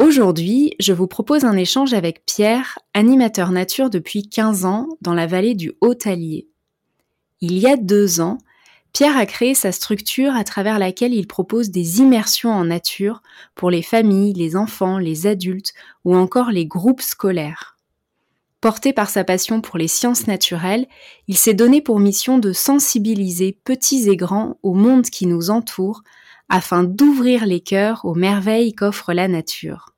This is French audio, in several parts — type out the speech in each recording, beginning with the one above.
Aujourd'hui, je vous propose un échange avec Pierre, animateur nature depuis 15 ans dans la vallée du Haut-Allier. Il y a deux ans, Pierre a créé sa structure à travers laquelle il propose des immersions en nature pour les familles, les enfants, les adultes ou encore les groupes scolaires. Porté par sa passion pour les sciences naturelles, il s'est donné pour mission de sensibiliser petits et grands au monde qui nous entoure afin d'ouvrir les cœurs aux merveilles qu'offre la nature.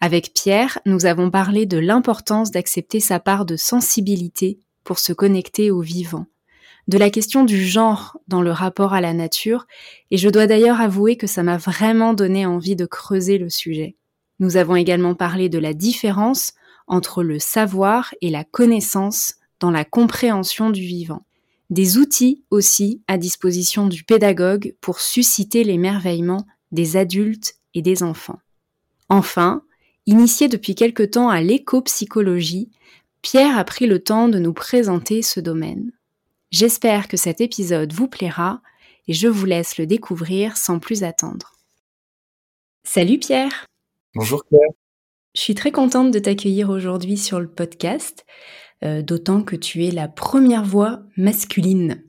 Avec Pierre, nous avons parlé de l'importance d'accepter sa part de sensibilité pour se connecter au vivant, de la question du genre dans le rapport à la nature, et je dois d'ailleurs avouer que ça m'a vraiment donné envie de creuser le sujet. Nous avons également parlé de la différence entre le savoir et la connaissance dans la compréhension du vivant. Des outils aussi à disposition du pédagogue pour susciter l'émerveillement des adultes et des enfants. Enfin, Initié depuis quelque temps à l'éco-psychologie, Pierre a pris le temps de nous présenter ce domaine. J'espère que cet épisode vous plaira et je vous laisse le découvrir sans plus attendre. Salut Pierre Bonjour Claire Je suis très contente de t'accueillir aujourd'hui sur le podcast, euh, d'autant que tu es la première voix masculine.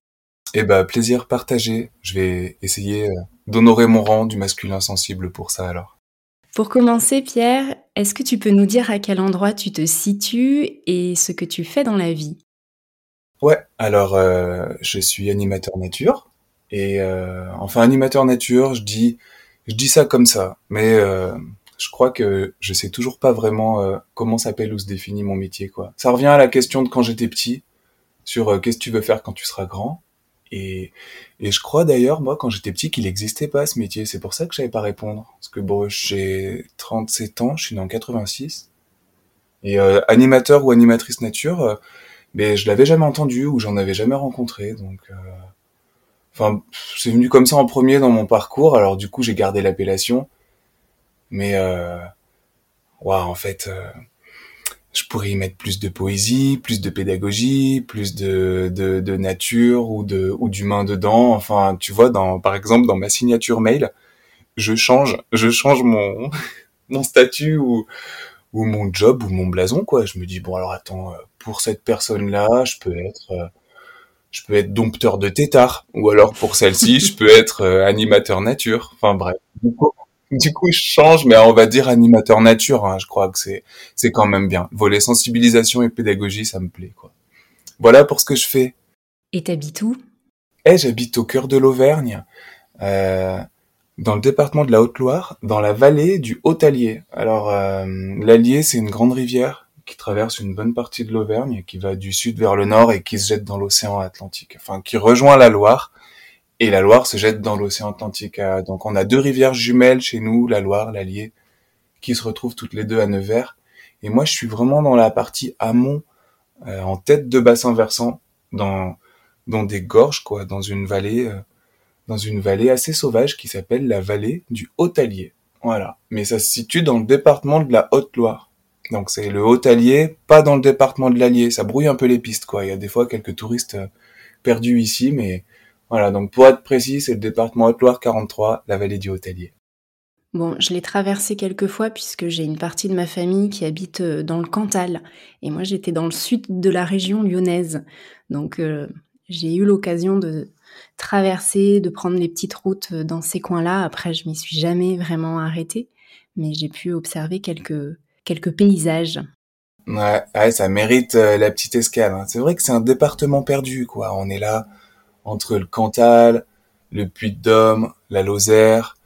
Eh ben, plaisir partagé. Je vais essayer euh, d'honorer mon rang du masculin sensible pour ça alors. Pour commencer, Pierre, est-ce que tu peux nous dire à quel endroit tu te situes et ce que tu fais dans la vie? Ouais, alors euh, je suis animateur nature et euh, enfin animateur nature, je dis je dis ça comme ça, mais euh, je crois que je sais toujours pas vraiment comment s'appelle ou se définit mon métier quoi. Ça revient à la question de quand j'étais petit sur qu'est-ce que tu veux faire quand tu seras grand et, et je crois d'ailleurs, moi, quand j'étais petit, qu'il n'existait pas ce métier. C'est pour ça que je pas répondre. Parce que bon, j'ai 37 ans, je suis né en 86. Et euh, animateur ou animatrice nature, euh, mais je l'avais jamais entendu ou j'en avais jamais rencontré. Donc, euh, enfin, c'est venu comme ça en premier dans mon parcours. Alors du coup, j'ai gardé l'appellation. Mais, euh, en fait je pourrais y mettre plus de poésie, plus de pédagogie, plus de, de, de nature ou de ou d'humain dedans. Enfin, tu vois, dans par exemple dans ma signature mail, je change, je change mon mon statut ou ou mon job ou mon blason quoi. Je me dis bon alors attends, euh, pour cette personne là, je peux être euh, je peux être dompteur de tétard ou alors pour celle-ci, je peux être euh, animateur nature. Enfin bref du coup, je change, mais on va dire animateur nature. Hein, je crois que c'est c'est quand même bien. Volet sensibilisation et pédagogie, ça me plaît quoi. Voilà pour ce que je fais. Et t'habites où? Eh, j'habite au cœur de l'Auvergne, euh, dans le département de la Haute-Loire, dans la vallée du Haut-Allier. Alors, euh, l'Allier, c'est une grande rivière qui traverse une bonne partie de l'Auvergne, qui va du sud vers le nord et qui se jette dans l'océan Atlantique. Enfin, qui rejoint la Loire et la Loire se jette dans l'océan Atlantique. Euh, donc on a deux rivières jumelles chez nous, la Loire, l'Allier, qui se retrouvent toutes les deux à Nevers. Et moi, je suis vraiment dans la partie amont, euh, en tête de bassin versant, dans dans des gorges, quoi, dans une vallée, euh, dans une vallée assez sauvage qui s'appelle la vallée du Haut-Allier. Voilà. Mais ça se situe dans le département de la Haute-Loire. Donc c'est le Haut-Allier, pas dans le département de l'Allier. Ça brouille un peu les pistes, quoi. Il y a des fois quelques touristes perdus ici, mais voilà, donc pour être précis, c'est le département Haute-Loire 43, la vallée du Hôtelier. Bon, je l'ai traversé quelques fois puisque j'ai une partie de ma famille qui habite euh, dans le Cantal et moi j'étais dans le sud de la région lyonnaise. Donc euh, j'ai eu l'occasion de traverser, de prendre les petites routes euh, dans ces coins-là. Après, je m'y suis jamais vraiment arrêtée. mais j'ai pu observer quelques, quelques paysages. Ouais, ça mérite euh, la petite escale. Hein. C'est vrai que c'est un département perdu, quoi. On est là entre le Cantal, le Puy-de-Dôme, la Lozère,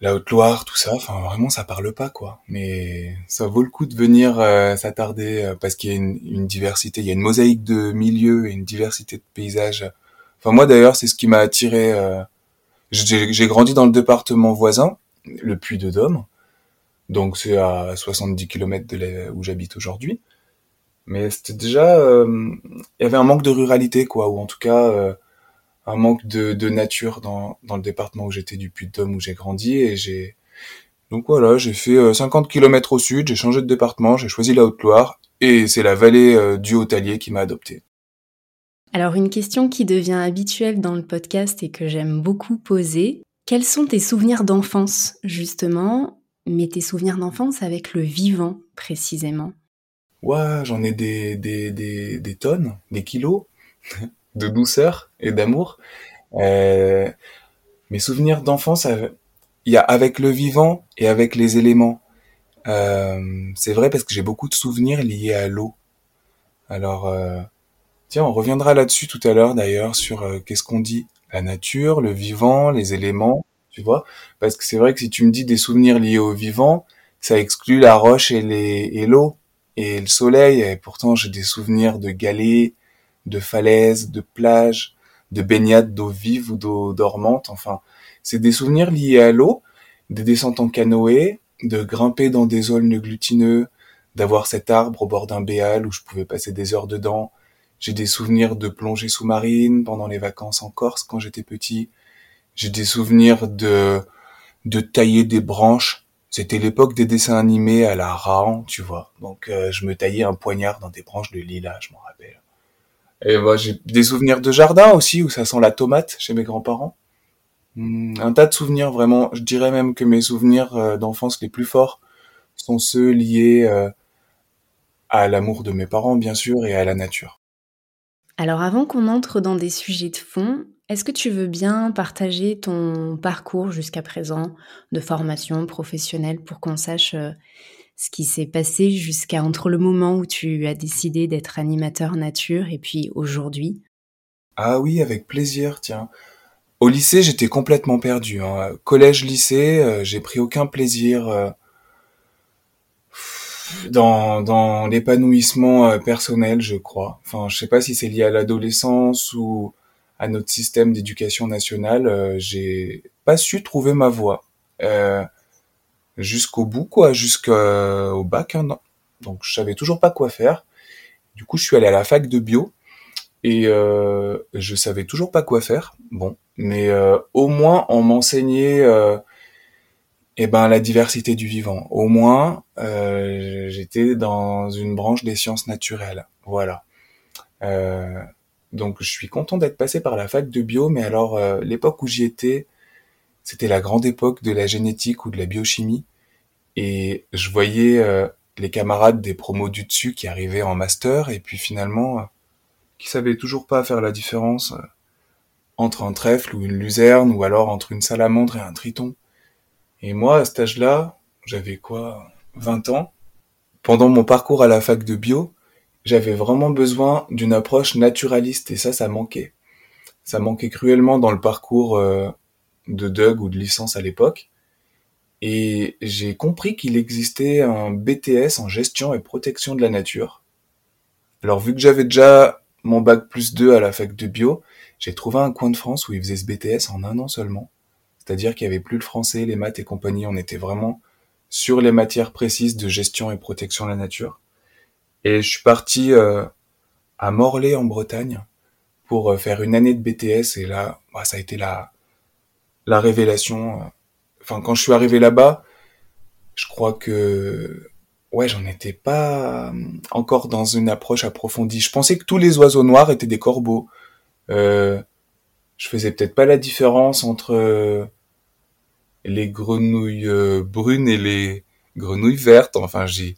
la Haute-Loire, tout ça. Enfin, vraiment, ça parle pas, quoi. Mais ça vaut le coup de venir euh, s'attarder euh, parce qu'il y a une, diversité, il y a une mosaïque de milieux et une diversité de paysages. Enfin, moi d'ailleurs, c'est ce qui m'a attiré. J'ai grandi dans le département voisin, le Puy-de-Dôme. Donc c'est à 70 km de là où j'habite aujourd'hui. Mais c'était déjà, euh, il y avait un manque de ruralité, quoi, ou en tout cas euh, un manque de, de nature dans, dans le département où j'étais du Puy-de-Dôme où j'ai grandi et j'ai donc voilà, j'ai fait 50 euh, km au sud, j'ai changé de département, j'ai choisi la Haute-Loire et c'est la vallée du Haut-Allier qui m'a adopté. Alors une question qui devient habituelle dans le podcast et que j'aime beaucoup poser, quels sont tes souvenirs d'enfance justement? Mais tes souvenirs d'enfance avec le vivant précisément? Ouais, j'en ai des, des, des, des, tonnes, des kilos de douceur et d'amour. Euh, mes souvenirs d'enfance, il y a avec le vivant et avec les éléments. Euh, c'est vrai parce que j'ai beaucoup de souvenirs liés à l'eau. Alors, euh, tiens, on reviendra là-dessus tout à l'heure d'ailleurs sur euh, qu'est-ce qu'on dit? La nature, le vivant, les éléments tu vois? Parce que c'est vrai que si tu me dis des souvenirs liés au vivant, ça exclut la roche et et l'eau et le soleil. Et pourtant, j'ai des souvenirs de galets, de falaises, de plages, de baignades d'eau vive ou d'eau dormante. Enfin, c'est des souvenirs liés à l'eau, des descentes en canoë, de grimper dans des aulnes glutineux, d'avoir cet arbre au bord d'un béal où je pouvais passer des heures dedans. J'ai des souvenirs de plongée sous-marine pendant les vacances en Corse quand j'étais petit. J'ai des souvenirs de de tailler des branches. C'était l'époque des dessins animés à la Raon, tu vois. Donc euh, je me taillais un poignard dans des branches de lilas, je m'en rappelle. Et bah, j'ai des souvenirs de jardin aussi où ça sent la tomate chez mes grands-parents. Hmm, un tas de souvenirs vraiment. Je dirais même que mes souvenirs euh, d'enfance les plus forts sont ceux liés euh, à l'amour de mes parents, bien sûr, et à la nature. Alors avant qu'on entre dans des sujets de fond, est-ce que tu veux bien partager ton parcours jusqu'à présent de formation professionnelle pour qu'on sache euh, ce qui s'est passé jusqu'à entre le moment où tu as décidé d'être animateur nature et puis aujourd'hui Ah oui, avec plaisir, tiens. Au lycée, j'étais complètement perdu. Hein. Collège, lycée, euh, j'ai pris aucun plaisir euh, dans, dans l'épanouissement personnel, je crois. Enfin, je sais pas si c'est lié à l'adolescence ou à notre système d'éducation nationale, euh, j'ai pas su trouver ma voie euh, jusqu'au bout, quoi, jusqu'au bac. Hein, Donc je savais toujours pas quoi faire. Du coup, je suis allé à la fac de bio et euh, je savais toujours pas quoi faire. Bon, mais euh, au moins on m'enseignait euh, eh ben la diversité du vivant. Au moins, euh, j'étais dans une branche des sciences naturelles. Voilà. Euh, donc je suis content d'être passé par la fac de bio, mais alors euh, l'époque où j'y étais, c'était la grande époque de la génétique ou de la biochimie, et je voyais euh, les camarades des promos du dessus qui arrivaient en master, et puis finalement, euh, qui savaient toujours pas faire la différence entre un trèfle ou une luzerne, ou alors entre une salamandre et un triton. Et moi, à cet âge-là, j'avais quoi, 20 ans, pendant mon parcours à la fac de bio, j'avais vraiment besoin d'une approche naturaliste et ça, ça manquait. Ça manquait cruellement dans le parcours euh, de Doug ou de licence à l'époque. Et j'ai compris qu'il existait un BTS en gestion et protection de la nature. Alors vu que j'avais déjà mon bac plus 2 à la fac de bio, j'ai trouvé un coin de France où ils faisaient ce BTS en un an seulement. C'est-à-dire qu'il n'y avait plus le français, les maths et compagnie, on était vraiment sur les matières précises de gestion et protection de la nature. Et je suis parti euh, à Morlaix en Bretagne pour euh, faire une année de BTS et là, bah, ça a été la la révélation. Euh. Enfin, quand je suis arrivé là-bas, je crois que ouais, j'en étais pas encore dans une approche approfondie. Je pensais que tous les oiseaux noirs étaient des corbeaux. Euh, je faisais peut-être pas la différence entre les grenouilles brunes et les grenouilles vertes. Enfin, j'ai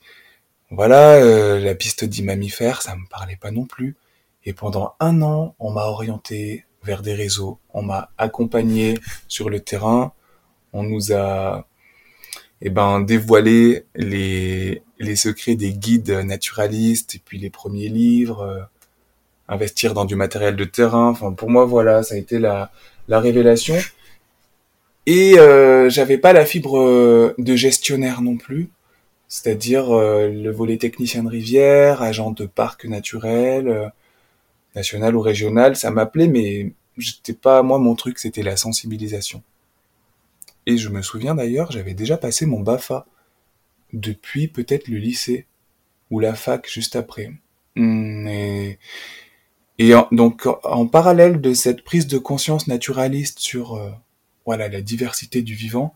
voilà, euh, la piste dit mammifère, ça me parlait pas non plus. Et pendant un an, on m'a orienté vers des réseaux, on m'a accompagné sur le terrain, on nous a et ben dévoiler les les secrets des guides naturalistes et puis les premiers livres, euh, investir dans du matériel de terrain. Enfin pour moi voilà, ça a été la la révélation. Et euh, j'avais pas la fibre euh, de gestionnaire non plus, c'est-à-dire euh, le volet technicien de rivière, agent de parc naturel, national ou régional, ça m'appelait, mais j'étais pas moi mon truc, c'était la sensibilisation. Et je me souviens d'ailleurs, j'avais déjà passé mon Bafa depuis peut-être le lycée ou la fac juste après. Hmm, et, et donc en parallèle de cette prise de conscience naturaliste sur voilà la diversité du vivant,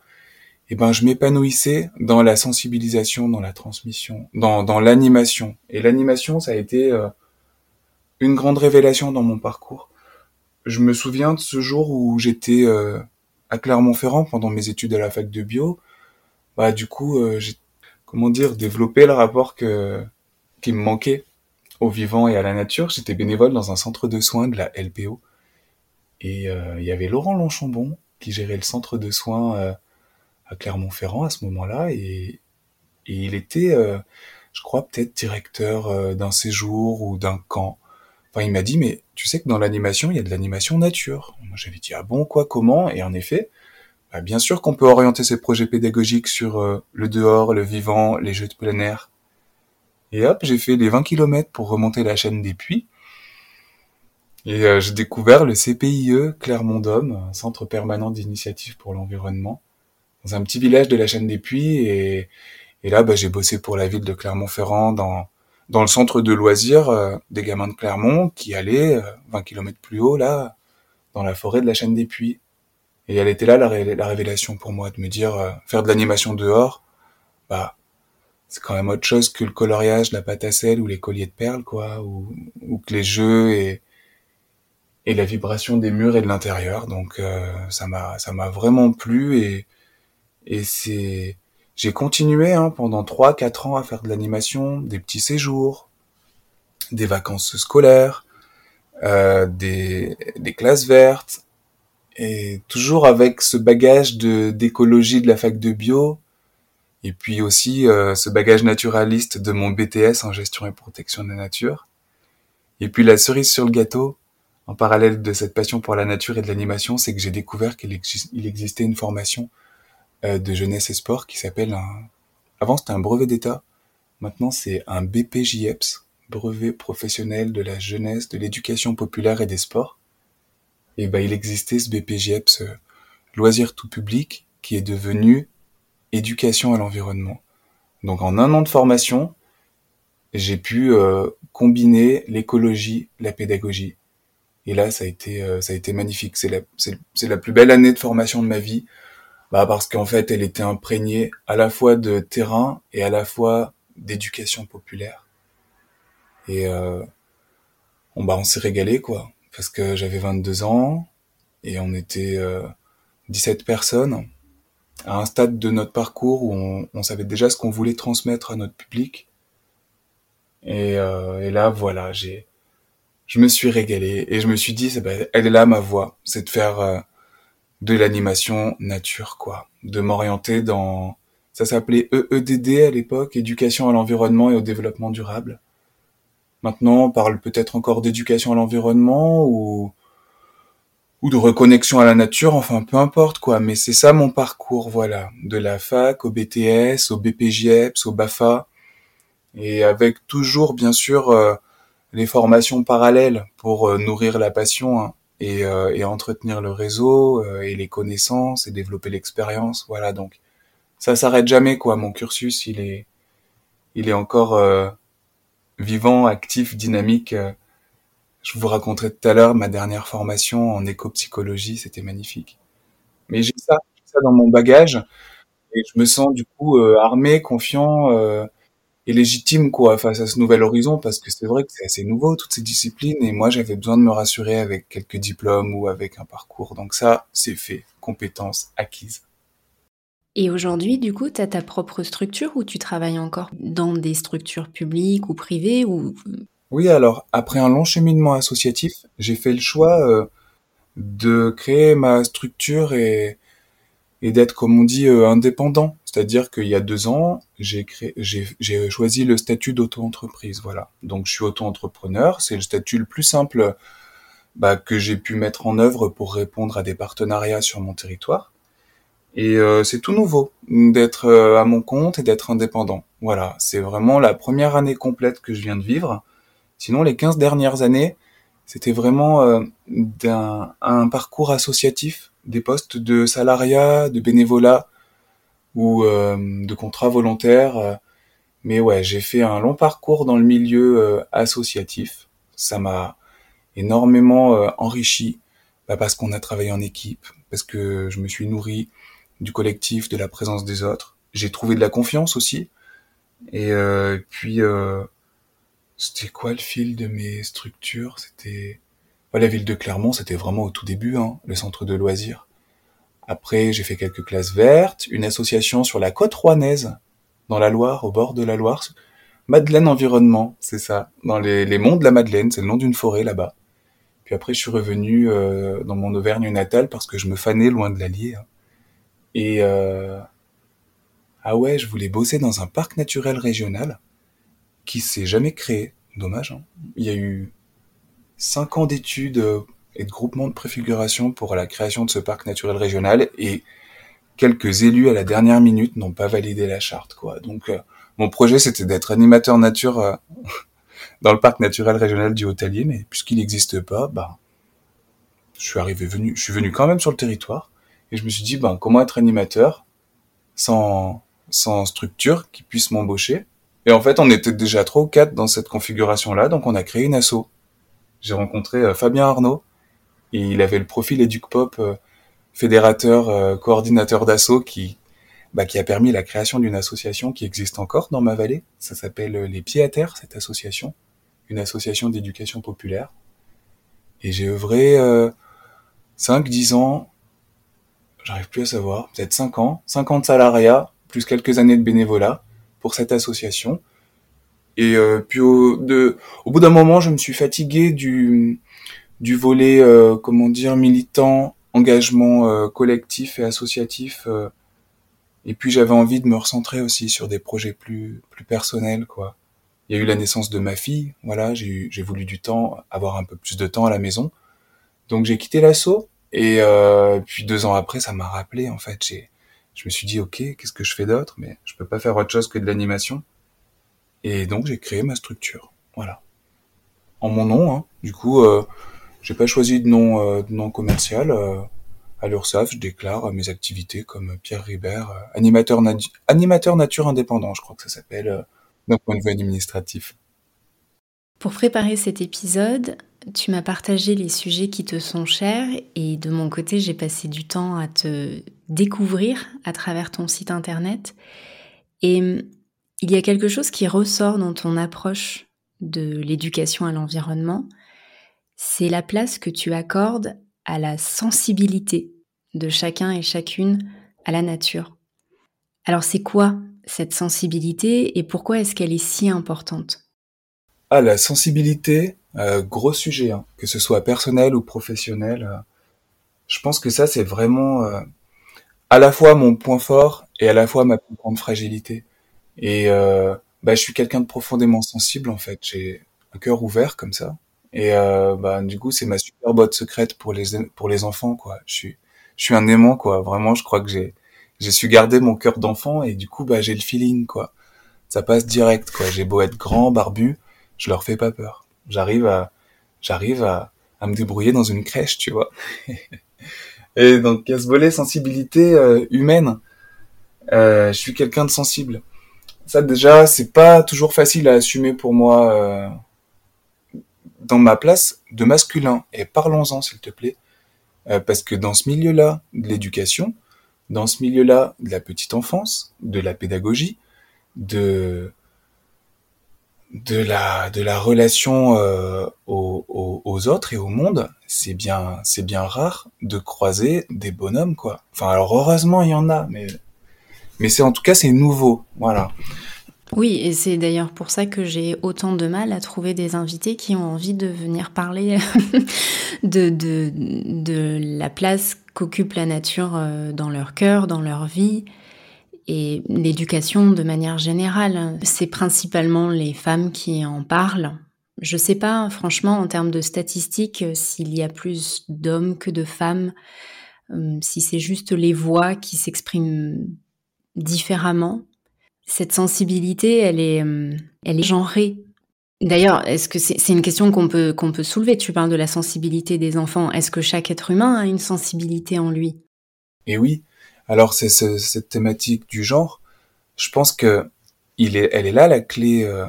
eh ben je m'épanouissais dans la sensibilisation, dans la transmission, dans, dans l'animation. Et l'animation, ça a été euh, une grande révélation dans mon parcours. Je me souviens de ce jour où j'étais euh, à Clermont-Ferrand pendant mes études à la fac de bio. Bah du coup, euh, j'ai comment dire développé le rapport que qui me manquait au vivant et à la nature. J'étais bénévole dans un centre de soins de la LPO. Et il y avait Laurent Lonchambon qui gérait le centre de soins euh, à Clermont-Ferrand à ce moment-là et, il était, euh, je crois, peut-être directeur euh, d'un séjour ou d'un camp. Enfin, il m'a dit, mais tu sais que dans l'animation, il y a de l'animation nature. Moi, j'avais dit, ah bon, quoi, comment? Et en effet, bah, bien sûr qu'on peut orienter ces projets pédagogiques sur le dehors, le vivant, les jeux de plein air. Et hop, j'ai fait les 20 km pour remonter la chaîne des puits. Et euh, j'ai découvert le CPIE Clermont-Dôme, un centre permanent d'initiative pour l'environnement, dans un petit village de la chaîne des Puits. Et, et là, bah, j'ai bossé pour la ville de Clermont-Ferrand dans, dans le centre de loisirs euh, des gamins de Clermont qui allaient 20 euh, km plus haut, là, dans la forêt de la chaîne des Puits. Et elle était là, la, la révélation pour moi, de me dire, faire de l'animation dehors, bah, c'est quand même autre chose que le coloriage, la pâte à sel ou les colliers de perles, quoi, ou, ou que les jeux et, et la vibration des murs et de l'intérieur. Donc euh, ça m'a ça m'a vraiment plu et et c'est j'ai continué hein, pendant trois quatre ans à faire de l'animation, des petits séjours, des vacances scolaires, euh, des des classes vertes et toujours avec ce bagage de d'écologie de la fac de bio et puis aussi euh, ce bagage naturaliste de mon BTS en gestion et protection de la nature. Et puis la cerise sur le gâteau, en parallèle de cette passion pour la nature et de l'animation, c'est que j'ai découvert qu'il existait une formation de jeunesse et sport qui s'appelle un... Avant c'était un brevet d'État, maintenant c'est un BPJEPS, brevet professionnel de la jeunesse, de l'éducation populaire et des sports. Et ben il existait ce BPJEPS euh, loisir tout public qui est devenu éducation à l'environnement. Donc en un an de formation, j'ai pu euh, combiner l'écologie, la pédagogie et là, ça a été, euh, ça a été magnifique. C'est la, c'est, la plus belle année de formation de ma vie, bah parce qu'en fait, elle était imprégnée à la fois de terrain et à la fois d'éducation populaire. Et euh, on, bah, on s'est régalé, quoi, parce que j'avais 22 ans et on était euh, 17 personnes à un stade de notre parcours où on, savait déjà ce qu'on voulait transmettre à notre public. Et, euh, et là, voilà, j'ai je me suis régalé et je me suis dit, ben, elle est là ma voie, c'est de faire euh, de l'animation nature, quoi, de m'orienter dans, ça s'appelait EEDD à l'époque, éducation à l'environnement et au développement durable. Maintenant, on parle peut-être encore d'éducation à l'environnement ou ou de reconnexion à la nature, enfin peu importe quoi, mais c'est ça mon parcours, voilà, de la fac au BTS, au BPJEPS, au BAFA, et avec toujours bien sûr euh, les formations parallèles pour euh, nourrir la passion hein, et, euh, et, entretenir le réseau euh, et les connaissances et développer l'expérience. Voilà, donc ça s'arrête jamais quoi. Mon cursus, il est, il est encore vivant, actif, dynamique. Je vous raconterai tout à l'heure ma dernière formation en éco-psychologie, c'était magnifique. Mais j'ai ça, ça dans mon bagage et je me sens du coup armé, confiant et légitime quoi face à ce nouvel horizon parce que c'est vrai que c'est assez nouveau toutes ces disciplines et moi j'avais besoin de me rassurer avec quelques diplômes ou avec un parcours. Donc ça c'est fait. Compétences acquises. Et aujourd'hui du coup tu as ta propre structure ou tu travailles encore dans des structures publiques ou privées ou? Oui alors après un long cheminement associatif j'ai fait le choix euh, de créer ma structure et et d'être comme on dit euh, indépendant C'est-à-dire qu'il y a deux ans, j'ai choisi le statut d'auto-entreprise, voilà. Donc je suis auto-entrepreneur, c'est le statut le plus simple bah, que j'ai pu mettre en œuvre pour répondre à des partenariats sur mon territoire. Et euh, c'est tout nouveau d'être euh, à mon compte et d'être indépendant. Voilà, c'est vraiment la première année complète que je viens de vivre. Sinon, les 15 dernières années, c'était vraiment euh, d'un un parcours associatif, des postes de salariat, de bénévolat ou de contrat volontaire. Mais ouais, j'ai fait un long parcours dans le milieu associatif. Ça m'a énormément enrichi bah parce qu'on a travaillé en équipe, parce que je me suis nourri du collectif, de la présence des autres. J'ai trouvé de la confiance aussi. Et euh, puis, euh, c'était quoi le fil de mes structures? C'était la ville de Clermont, c'était vraiment au tout début, hein, le centre de loisirs. Après, j'ai fait quelques classes vertes, une association sur la côte rouennaise, dans la Loire, au bord de la Loire. Madeleine Environnement, c'est ça, dans les, monts de la Madeleine, c'est le nom d'une forêt là-bas. Puis après, je suis revenu euh, dans mon Auvergne natale parce que je me fanais loin de l'Allier. Hein. Et euh, ah ouais, je voulais bosser dans un parc naturel régional qui s'est jamais créé. Dommage. Hein. Il y a eu cinq ans d'études euh, et de groupements de préfiguration pour la création de ce parc naturel régional et quelques élus à la dernière minute n'ont pas validé la charte quoi. Donc euh, mon projet c'était d'être animateur nature euh, dans le parc naturel régional du Haut-Allier mais puisqu'il n'existe pas, bah je suis arrivé venu, je suis venu quand même sur le territoire et je me suis dit, ben, comment être animateur sans, sans structure qui puisse m'embaucher? Et en fait, on était déjà trois ou quatre dans cette configuration-là, donc on a créé une asso. J'ai rencontré euh, Fabien Arnaud, et il avait le profil Educ Pop, euh, fédérateur, euh, coordinateur d'asso, qui, bah, qui a permis la création d'une association qui existe encore dans ma vallée. Ça s'appelle Les Pieds à Terre, cette association, une association d'éducation populaire. Et j'ai œuvré euh, 5-10 ans j'arrive plus à savoir, peut-être 5 ans, 5 ans de salariat, plus quelques années de bénévolat pour cette association. Et euh, puis au, de, au bout d'un moment, je me suis fatigué du, du volet, euh, comment dire, militant, engagement euh, collectif et associatif. et puis j'avais envie de me recentrer aussi sur des projets plus, plus personnels, quoi. Il y a eu la naissance de ma fille, voilà, j'ai voulu du temps, avoir un peu plus de temps à la maison. Donc j'ai quitté l'assaut et euh, puis deux ans après, ça m'a rappelé, en fait, j'ai, je me suis dit, ok, qu'est-ce que je fais d'autre? Mais je peux pas faire autre chose que de l'animation. Et donc j'ai créé ma structure, voilà. En mon nom, hein. Du coup, euh, j'ai pas choisi de nom, euh, commercial. Euh, à l'URSSAF, je déclare mes activités comme Pierre Ribert, euh, animateur, animateur nature indépendant, je crois que ça s'appelle d'un point de vue administratif. Pour préparer cet épisode, tu m'as partagé les sujets qui te sont chers et de mon côté, j'ai passé du temps à te découvrir à travers ton site internet. Et il y a quelque chose qui ressort dans ton approche de l'éducation à l'environnement, c'est la place que tu accordes à la sensibilité de chacun et chacune à la nature. Alors c'est quoi cette sensibilité et pourquoi est-ce qu'elle est si importante? Ah, la sensibilité, euh, gros sujet, hein, que ce soit personnel ou professionnel. Euh, je pense que ça, c'est vraiment euh, à la fois mon point fort et à la fois ma plus grande fragilité. Et bah, je suis quelqu'un de profondément sensible, en fait. J'ai un cœur ouvert comme ça. Et bah, du coup, c'est ma super botte secrète pour les pour les enfants, quoi. Je suis je suis un aimant, quoi. Vraiment, je crois que j'ai j'ai su garder mon cœur d'enfant et du coup, bah, j'ai le feeling, quoi. Ça passe direct, quoi. J'ai beau être grand, barbu, je leur fais pas peur. J'arrive à, j'arrive à, à me débrouiller dans une crèche, tu vois. Et donc, il y ce volet sensibilité euh, humaine. Euh, je suis quelqu'un de sensible. Ça, déjà, c'est pas toujours facile à assumer pour moi euh, dans ma place de masculin. Et parlons-en, s'il te plaît. Euh, parce que dans ce milieu-là de l'éducation, dans ce milieu-là de la petite enfance, de la pédagogie, de de la de la relation euh, aux, aux, autres et au monde, c'est bien c'est bien rare de croiser des bonhommes quoi. Enfin alors heureusement il y en a, mais mais c'est en tout cas c'est nouveau, voilà. Oui, et c'est d'ailleurs pour ça que j'ai autant de mal à trouver des invités qui ont envie de venir parler de, de, de la place qu'occupe la nature euh, dans leur cœur, dans leur vie. et l'éducation de manière générale. C'est principalement les femmes qui en parlent. Je sais pas, franchement, en termes de statistiques, s'il y a plus d'hommes que de femmes, euh, si c'est juste les voix qui s'expriment différemment. Cette sensibilité, elle est, euh, elle est genrée. D'ailleurs, est-ce que c'est une question qu'on peut, peut soulever? Tu parles de la sensibilité des enfants. Est-ce que chaque être humain a une sensibilité en lui? Et oui. Alors, c'est cette thématique du genre. Je pense que il est, elle est là la clé. Euh,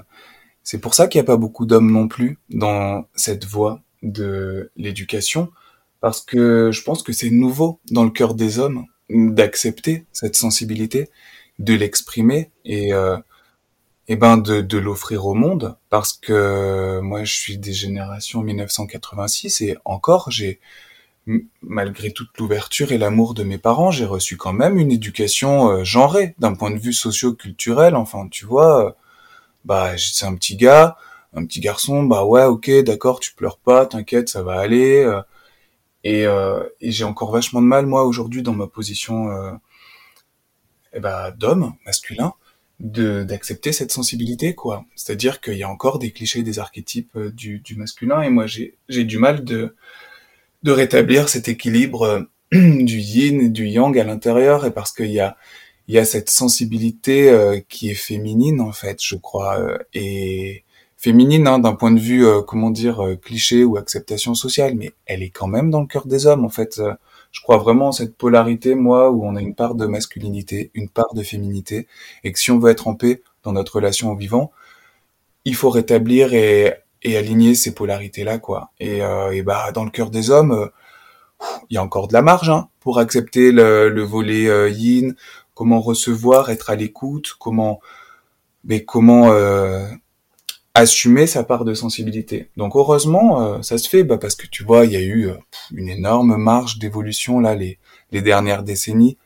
c'est pour ça qu'il n'y a pas beaucoup d'hommes non plus dans cette voie de l'éducation, parce que je pense que c'est nouveau dans le cœur des hommes d'accepter cette sensibilité, de l'exprimer et euh, et ben de, de l'offrir au monde parce que moi je suis des générations 1986 et encore j'ai malgré toute l'ouverture et l'amour de mes parents j'ai reçu quand même une éducation euh, genrée d'un point de vue socio-culturel. Enfin tu vois euh, bah c'est un petit gars un petit garçon bah ouais ok d'accord tu pleures pas t'inquiète ça va aller euh, et, et j'ai encore vachement de mal moi aujourd'hui dans ma position eh ben, d'homme masculin de d'accepter cette sensibilité quoi. C'est-à-dire qu'il y a encore des clichés des archétypes euh, du, du masculin et moi j'ai du mal de de rétablir cet équilibre euh, du yin et du yang à l'intérieur et parce qu'il y a il y a cette sensibilité euh, qui est féminine en fait je crois et féminine hein, d'un point de vue comment dire cliché ou acceptation sociale mais elle est quand même dans le cœur des hommes en fait je crois vraiment en cette polarité, moi, où on a une part de masculinité, une part de féminité, et que si on veut être en paix dans notre relation au vivant, il faut rétablir et, et aligner ces polarités-là, quoi. Et, euh, et, bah, dans le cœur des hommes, euh, il y a encore de la marge hein, pour accepter le, le volet euh, yin, comment recevoir, être à l'écoute, comment, mais comment euh, assumer sa part de sensibilité. Donc heureusement, euh, ça se fait bah, parce que tu vois, il y a eu euh, une énorme marge d'évolution là les, les dernières décennies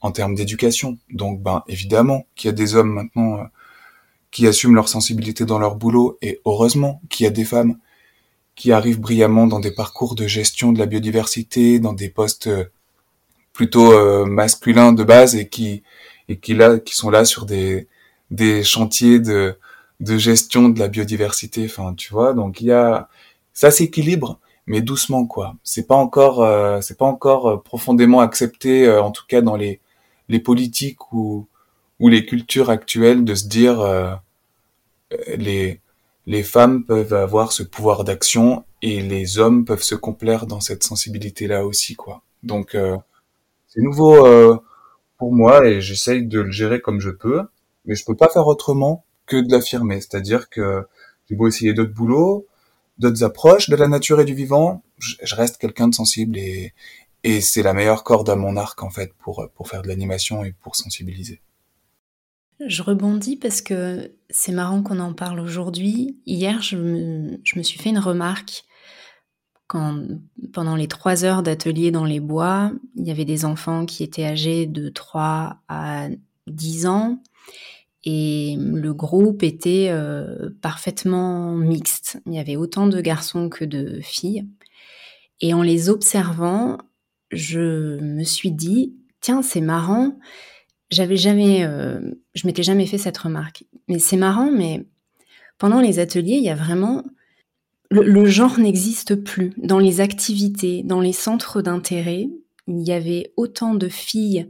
en termes d'éducation. Donc ben évidemment qu'il y a des hommes maintenant euh, qui assument leur sensibilité dans leur boulot et heureusement qu'il y a des femmes qui arrivent brillamment dans des parcours de gestion de la biodiversité, dans des postes plutôt masculins de base et qui et qui là qui sont là sur des des chantiers de de gestion de la biodiversité. Enfin, tu vois, donc il y a ça s'équilibre, mais doucement quoi. C'est pas encore, euh, c'est pas encore euh, profondément accepté, euh, en tout cas dans les les politiques ou ou les cultures actuelles, de se dire les les femmes peuvent avoir ce pouvoir d'action et les hommes peuvent se complaire dans cette sensibilité là aussi quoi. Donc c'est nouveau pour moi et j'essaye de le gérer comme je peux, mais je peux pas faire autrement que de l'affirmer. C'est-à-dire que j'ai beau essayer d'autres boulots, d'autres approches de la nature et du vivant, je, reste quelqu'un de sensible et, c'est la meilleure corde à mon arc en fait pour, pour faire de l'animation et pour sensibiliser. Je rebondis parce que c'est marrant qu'on en parle aujourd'hui. Hier, je me, je me, suis fait une remarque. Quand, pendant les trois heures d'atelier dans les bois, il y avait des enfants qui étaient âgés de 3 à 10 ans et le groupe était euh, parfaitement mixte. Il y avait autant de garçons que de filles. Et en les observant, je me suis dit, tiens, c'est marrant. J'avais jamais, euh, je m'étais jamais fait cette remarque. Mais c'est marrant, mais pendant les ateliers, il y a vraiment le genre n'existe plus dans les activités, dans les centres d'intérêt. Il y avait autant de filles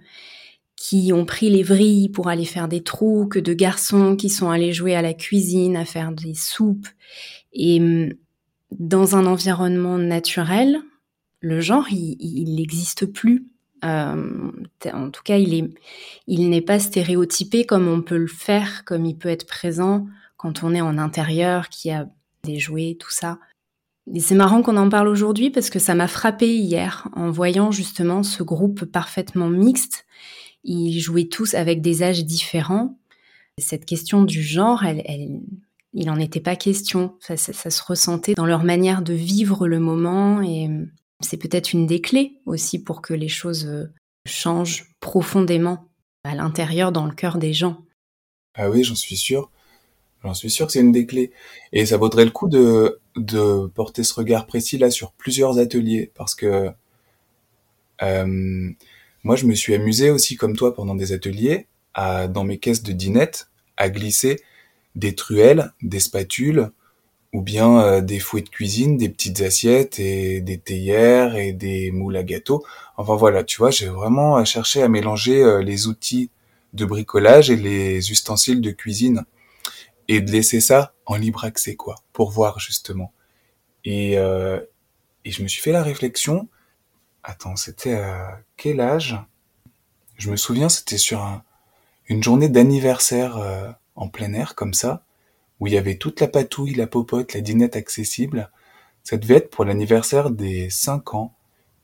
qui ont pris les vrilles pour aller faire des trous, que de garçons qui sont allés jouer à la cuisine, à faire des soupes. Et hum, dans un environnement naturel, le genre, il n'existe plus. Euh, en tout cas, il est, il n'est pas stéréotypé comme on peut le faire, comme il peut être présent quand on est en intérieur, qui a des jouets, tout ça. Et c'est marrant qu'on en parle aujourd'hui parce que ça m'a frappé hier en voyant justement ce groupe parfaitement mixte ils jouaient tous avec des âges différents. Cette question du genre, il n'en était pas question. Ça, se ressentait dans leur manière de vivre le moment et c'est peut-être une des clés aussi pour que les choses euh, changent profondément à l'intérieur, dans le cœur des gens. Ah oui, j'en suis sûr. J'en suis sûr que c'est une des clés. Et ça vaudrait le coup de, de porter ce regard précis là sur plusieurs ateliers parce que euh, moi, je me suis amusé aussi comme toi pendant des ateliers à, dans mes caisses de dinette à glisser des truelles, des spatules, ou bien euh, des fouets de cuisine, des petites assiettes et des théières et des moules à gâteau. Enfin voilà, tu vois, j'ai vraiment cherché à mélanger euh, les outils de bricolage et les ustensiles de cuisine et de laisser ça en libre accès quoi, pour voir justement. Et, euh, et je me suis fait la réflexion. Attends, c'était à quel âge? Je me souviens, c'était sur un, une journée d'anniversaire euh, en plein air comme ça où il y avait toute la patouille, la popote, la dinette accessible. Ça devait être pour l'anniversaire des 5 ans.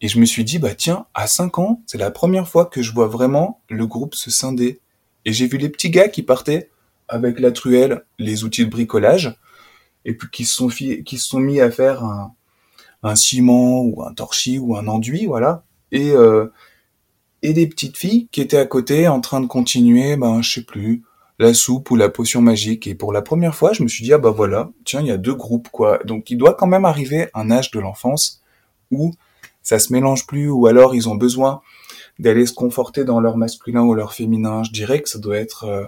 Et je me suis dit, bah tiens, à 5 ans, c'est la première fois que je vois vraiment le groupe se scinder. Et j'ai vu les petits gars qui partaient avec la truelle, les outils de bricolage, et puis qui se sont, qui se sont mis à faire un, un, ciment ou un torchis ou un enduit, voilà. Et, euh, et des petites filles qui étaient à côté en train de continuer, ben je sais plus, la soupe ou la potion magique. Et pour la première fois, je me suis dit, ah bah voilà, tiens, il y a deux groupes, quoi. Donc il doit quand même arriver un âge de l'enfance où ça se mélange plus, ou alors ils ont besoin d'aller se conforter dans leur masculin ou leur féminin. Je dirais que ça doit être euh,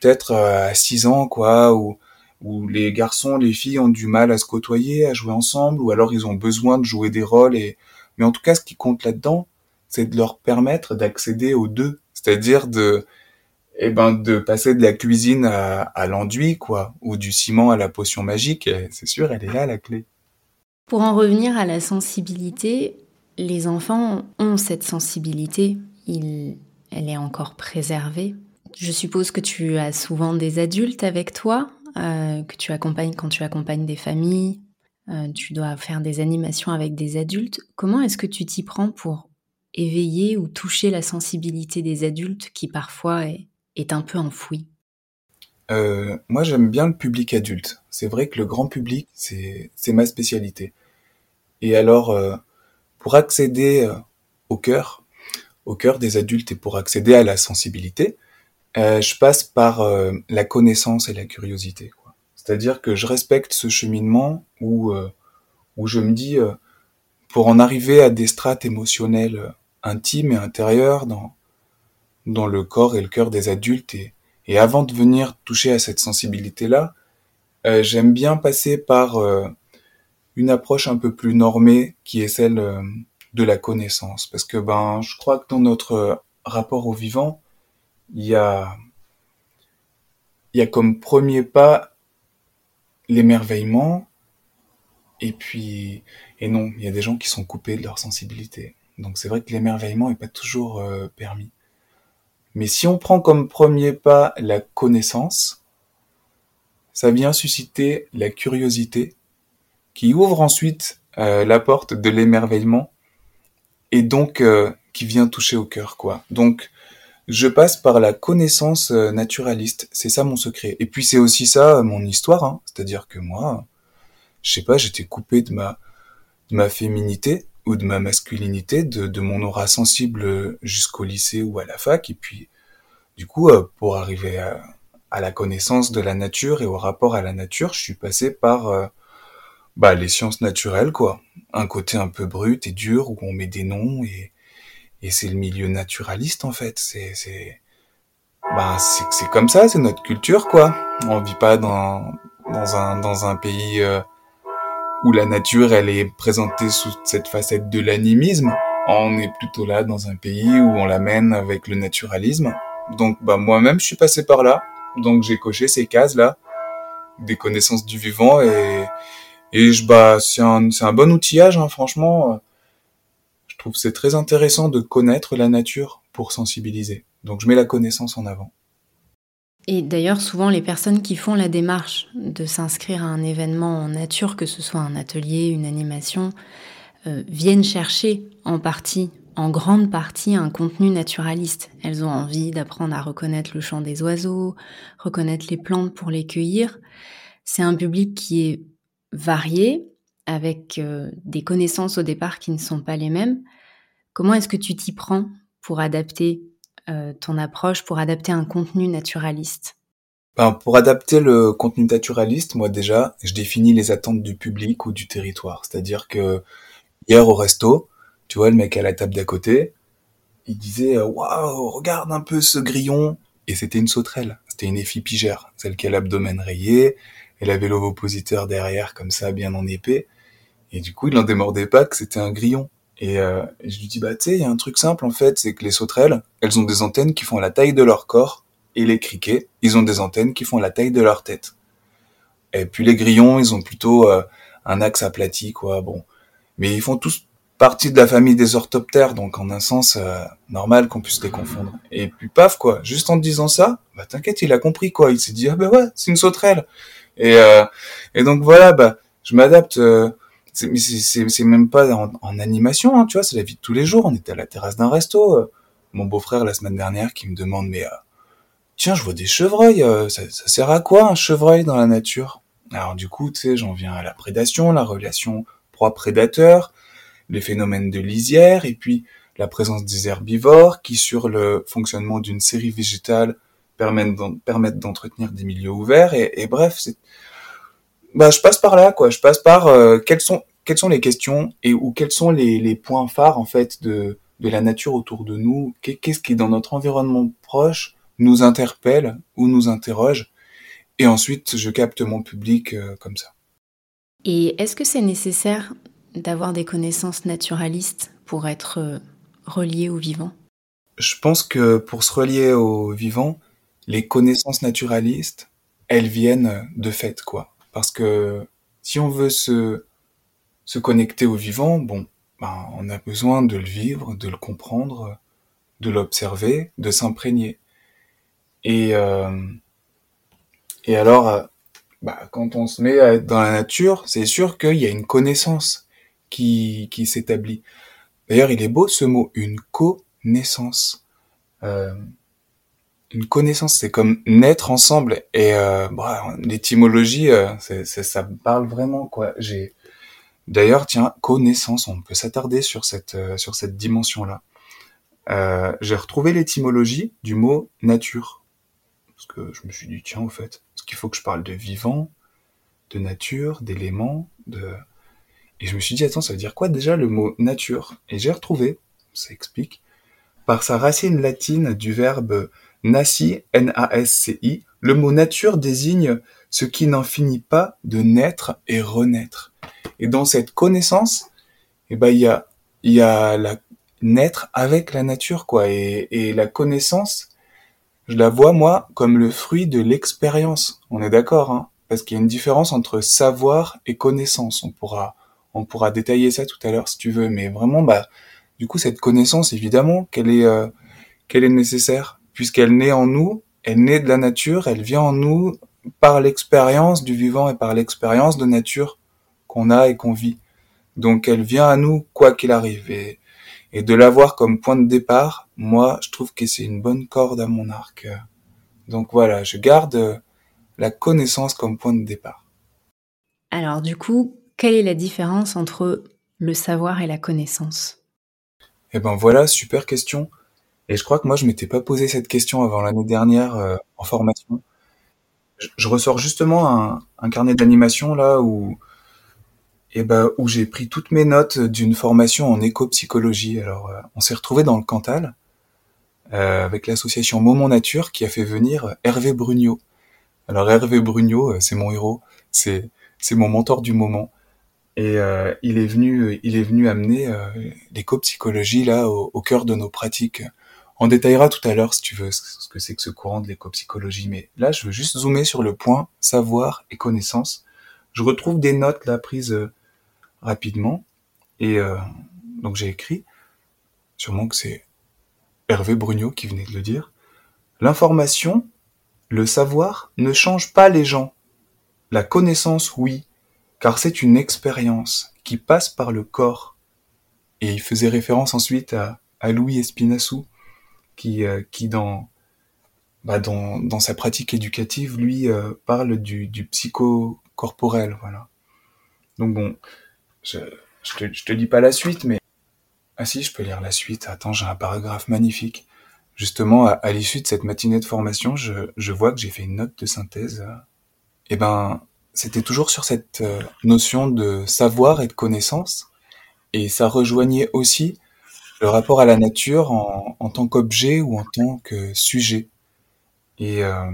peut-être euh, à 6 ans, quoi, où, où les garçons, les filles ont du mal à se côtoyer, à jouer ensemble, ou alors ils ont besoin de jouer des rôles. Et... Mais en tout cas, ce qui compte là-dedans, c'est de leur permettre d'accéder aux deux. C'est-à-dire de eh ben de passer de la cuisine à, l'enduit quoi ou du ciment à la potion magique c'est sûr elle est là la clé pour en revenir à la sensibilité les enfants ont cette sensibilité il, elle est encore préservée je suppose que tu as souvent des adultes avec toi euh, que tu accompagnes quand tu accompagnes des familles euh, tu dois faire des animations avec des adultes comment est-ce que tu t'y prends pour éveiller ou toucher la sensibilité des adultes qui parfois est un peu enfoui euh, Moi, j'aime bien le public adulte. C'est vrai que le grand public, c'est ma spécialité. Et alors, pour accéder au cœur, au cœur des adultes et pour accéder à la sensibilité, euh, je passe par euh, la connaissance et la curiosité. C'est-à-dire que je respecte ce cheminement où, où je me dis, pour en arriver à des strates émotionnelles intimes et intérieures dans, dans le corps et le cœur des adultes. Et, et avant de venir toucher à cette sensibilité-là, euh, j'aime bien passer par euh, une approche un peu plus normée qui est celle euh, de la connaissance. Parce que ben, je crois que dans notre rapport au vivant, il y a, y a comme premier pas l'émerveillement. Et puis, et non, il y a des gens qui sont coupés de leur sensibilité. Donc c'est vrai que l'émerveillement est pas toujours permis. Mais si on prend comme premier pas la connaissance, ça vient susciter la curiosité, qui ouvre ensuite euh, la porte de l'émerveillement, et donc euh, qui vient toucher au cœur, quoi. Donc, je passe par la connaissance euh, naturaliste, c'est ça mon secret. Et puis c'est aussi ça mon histoire, hein. c'est-à-dire que moi, je sais pas, j'étais coupé de ma féminité, ou de ma masculinité, de, mon aura sensible jusqu'au lycée ou à la fac. Et puis, du coup, euh, pour arriver à, la connaissance de la nature et au rapport à la nature, je suis passé par euh, bah, les sciences naturelles, quoi. Un côté un peu brut et dur où on met des noms et, et c'est le milieu naturaliste en fait. C'est c'est bah c'est comme ça, c'est notre culture quoi. On vit pas dans dans un dans un pays euh, où la nature, elle est présentée sous cette facette de l'animisme. On est plutôt là dans un pays où on l'amène avec le naturalisme. Donc, bah, moi-même, je suis passé par là. Donc, j'ai coché ces cases-là, des connaissances du vivant et, et je, bah, c'est un, c'est un bon outillage, hein, franchement. Trouve c'est très intéressant de connaître la nature pour sensibiliser. Donc, je mets la connaissance en avant. Et d'ailleurs, souvent, les personnes qui font la démarche de s'inscrire à un événement en nature, que ce soit un atelier, une animation, euh, viennent chercher en partie, en grande partie, un contenu naturaliste. Elles ont envie d'apprendre à reconnaître le chant des oiseaux, reconnaître les plantes pour les cueillir. C'est un public qui est varié, avec euh, des connaissances au départ qui ne sont pas les mêmes. Comment est-ce que tu t'y prends pour adapter euh, ton approche pour adapter un contenu naturaliste? Ben, Pour adapter le contenu naturaliste, moi déjà, je définis les attentes du public ou du territoire. C'est-à-dire que hier au resto, tu vois, le mec à la table d'à côté, il disait waouh, regarde un peu ce grillon, et c'était une sauterelle. C'était une éphipigère, celle qui a l'abdomen rayé, elle avait l'ovopositeur derrière comme ça, bien en épée. Et du coup, il n'en démordait pas que c'était un grillon. Et, euh, je lui dis, bah tu sais, il y a un truc simple en fait, c'est que les sauterelles, elles ont des antennes qui font la taille de leur corps, et les criquets, ils ont des antennes qui font la taille de leur tête. Et puis les grillons, ils ont plutôt euh, un axe aplati, quoi. Bon, mais ils font tous partie de la famille des orthoptères, donc en un sens euh, normal qu'on puisse les confondre. Et puis paf, quoi. Juste en disant ça, bah t'inquiète, il a compris, quoi. Il s'est dit ah bah ouais, c'est une sauterelle. Et euh, et donc voilà, bah je m'adapte. c'est c'est même pas en, animation, hein, tu vois, c'est la vie de tous les jours. On était à la terrasse d'un resto. mon beau-frère la semaine dernière qui me demande mais tiens, je vois des chevreuils, ça, ça, sert à quoi un chevreuil dans la nature? Alors du coup, tu sais, j'en viens à la prédation, la relation proie-prédateur, les phénomènes de lisière, et puis la présence des herbivores qui, sur le fonctionnement d'une série végétale, permettent d'entretenir des milieux ouverts. Et, bref, c'est, bah, je passe par là, quoi. Je passe par euh, quelles sont quelles sont les questions et ou quels sont les, les points phares en fait de de la nature autour de nous? Qu'est-ce qui dans notre environnement proche nous interpelle ou nous interroge? Et ensuite, je capte mon public euh, comme ça. Et est-ce que c'est nécessaire d'avoir des connaissances naturalistes pour être euh, relié au vivant? Je pense que pour se relier au vivant, les connaissances naturalistes, elles viennent de fait, quoi. Parce que si on veut se, se connecter au vivant, bon, ben, on a besoin de le vivre, de le comprendre, de l'observer, de s'imprégner. Et euh, et alors, euh, bah, quand on se met dans la nature, c'est sûr qu'il y a une connaissance qui, qui s'établit. D'ailleurs, il est beau ce mot, une connaissance. Euh, une connaissance, c'est comme naître ensemble. Et euh, bah, l'étymologie, euh, c'est, ça me parle vraiment, quoi. J'ai D'ailleurs, tiens, connaissance, on peut s'attarder sur cette euh, sur cette dimension-là. Euh, j'ai retrouvé l'étymologie du mot nature, parce que je me suis dit tiens, au fait, parce qu'il faut que je parle de vivant, de nature, d'éléments, de... Et je me suis dit, attends, ça veut dire quoi déjà le mot nature? Et j'ai retrouvé, ça explique, par sa racine latine du verbe nasci, N-A-S-C-I, le mot nature désigne ce qui n'en finit pas de naître et renaître. Et dans cette connaissance, eh ben, il y a, il y a la naître avec la nature, quoi. Et, et la connaissance, je la vois, moi, comme le fruit de l'expérience. On est d'accord, hein? Parce qu'il y a une différence entre savoir et connaissance. On pourra, on pourra détailler ça tout à l'heure si tu veux. Mais vraiment, bah, du coup, cette connaissance, évidemment, qu'elle est, euh, qu'elle est nécessaire. Puisqu'elle naît en nous, elle naît de la nature, elle vient en nous par l'expérience du vivant et par l'expérience de nature qu'on a et qu'on vit. Donc elle vient à nous quoi qu'il arrive. Et et de l'avoir comme point de départ, moi, je trouve que c'est une bonne corde à mon arc. Donc voilà, je garde la connaissance comme point de départ. Alors du coup, quelle est la différence entre le savoir et la connaissance? Eh ben voilà, super question. Et je crois que moi, je m'étais pas posé cette question avant l'année dernière euh, en formation. Je, ressors justement un, un carnet d'animation là où et ben où j'ai pris toutes mes notes d'une formation en éco-psychologie. Alors, euh, on s'est retrouvé dans le Cantal euh, avec l'association Moment Nature qui a fait venir Hervé Brugnot. Alors Hervé Brugnot, euh, c'est mon héros, c'est c'est mon mentor du moment. Et euh, il est venu, il est venu amener euh, l'éco-psychologie là au, au, cœur de nos pratiques. On détaillera tout à l'heure si tu veux ce que c'est que ce courant de l'éco-psychologie, mais là je veux juste zoomer sur le point savoir et connaissance. Je retrouve des notes là prises rapidement. Et euh, donc j'ai écrit, sûrement que c'est Hervé Brugnot qui venait de le dire, l'information, le savoir ne change pas les gens. La connaissance, oui, car c'est une expérience qui passe par le corps. Et il faisait référence ensuite à, à Louis Espinassou, qui, euh, qui dans, bah dans, dans sa pratique éducative, lui, euh, parle du, du psychocorporel, voilà. Donc bon, je, je, te, je dis pas la suite, mais ah si, je peux lire la suite. Attends, j'ai un paragraphe magnifique. Justement, à, l'issue de cette matinée de formation, je, je vois que j'ai fait une note de synthèse. Eh ben, c'était toujours sur cette euh, notion de savoir et de connaissance, et ça rejoignait aussi le rapport à la nature en, tant qu'objet ou en tant que sujet. Et, euh,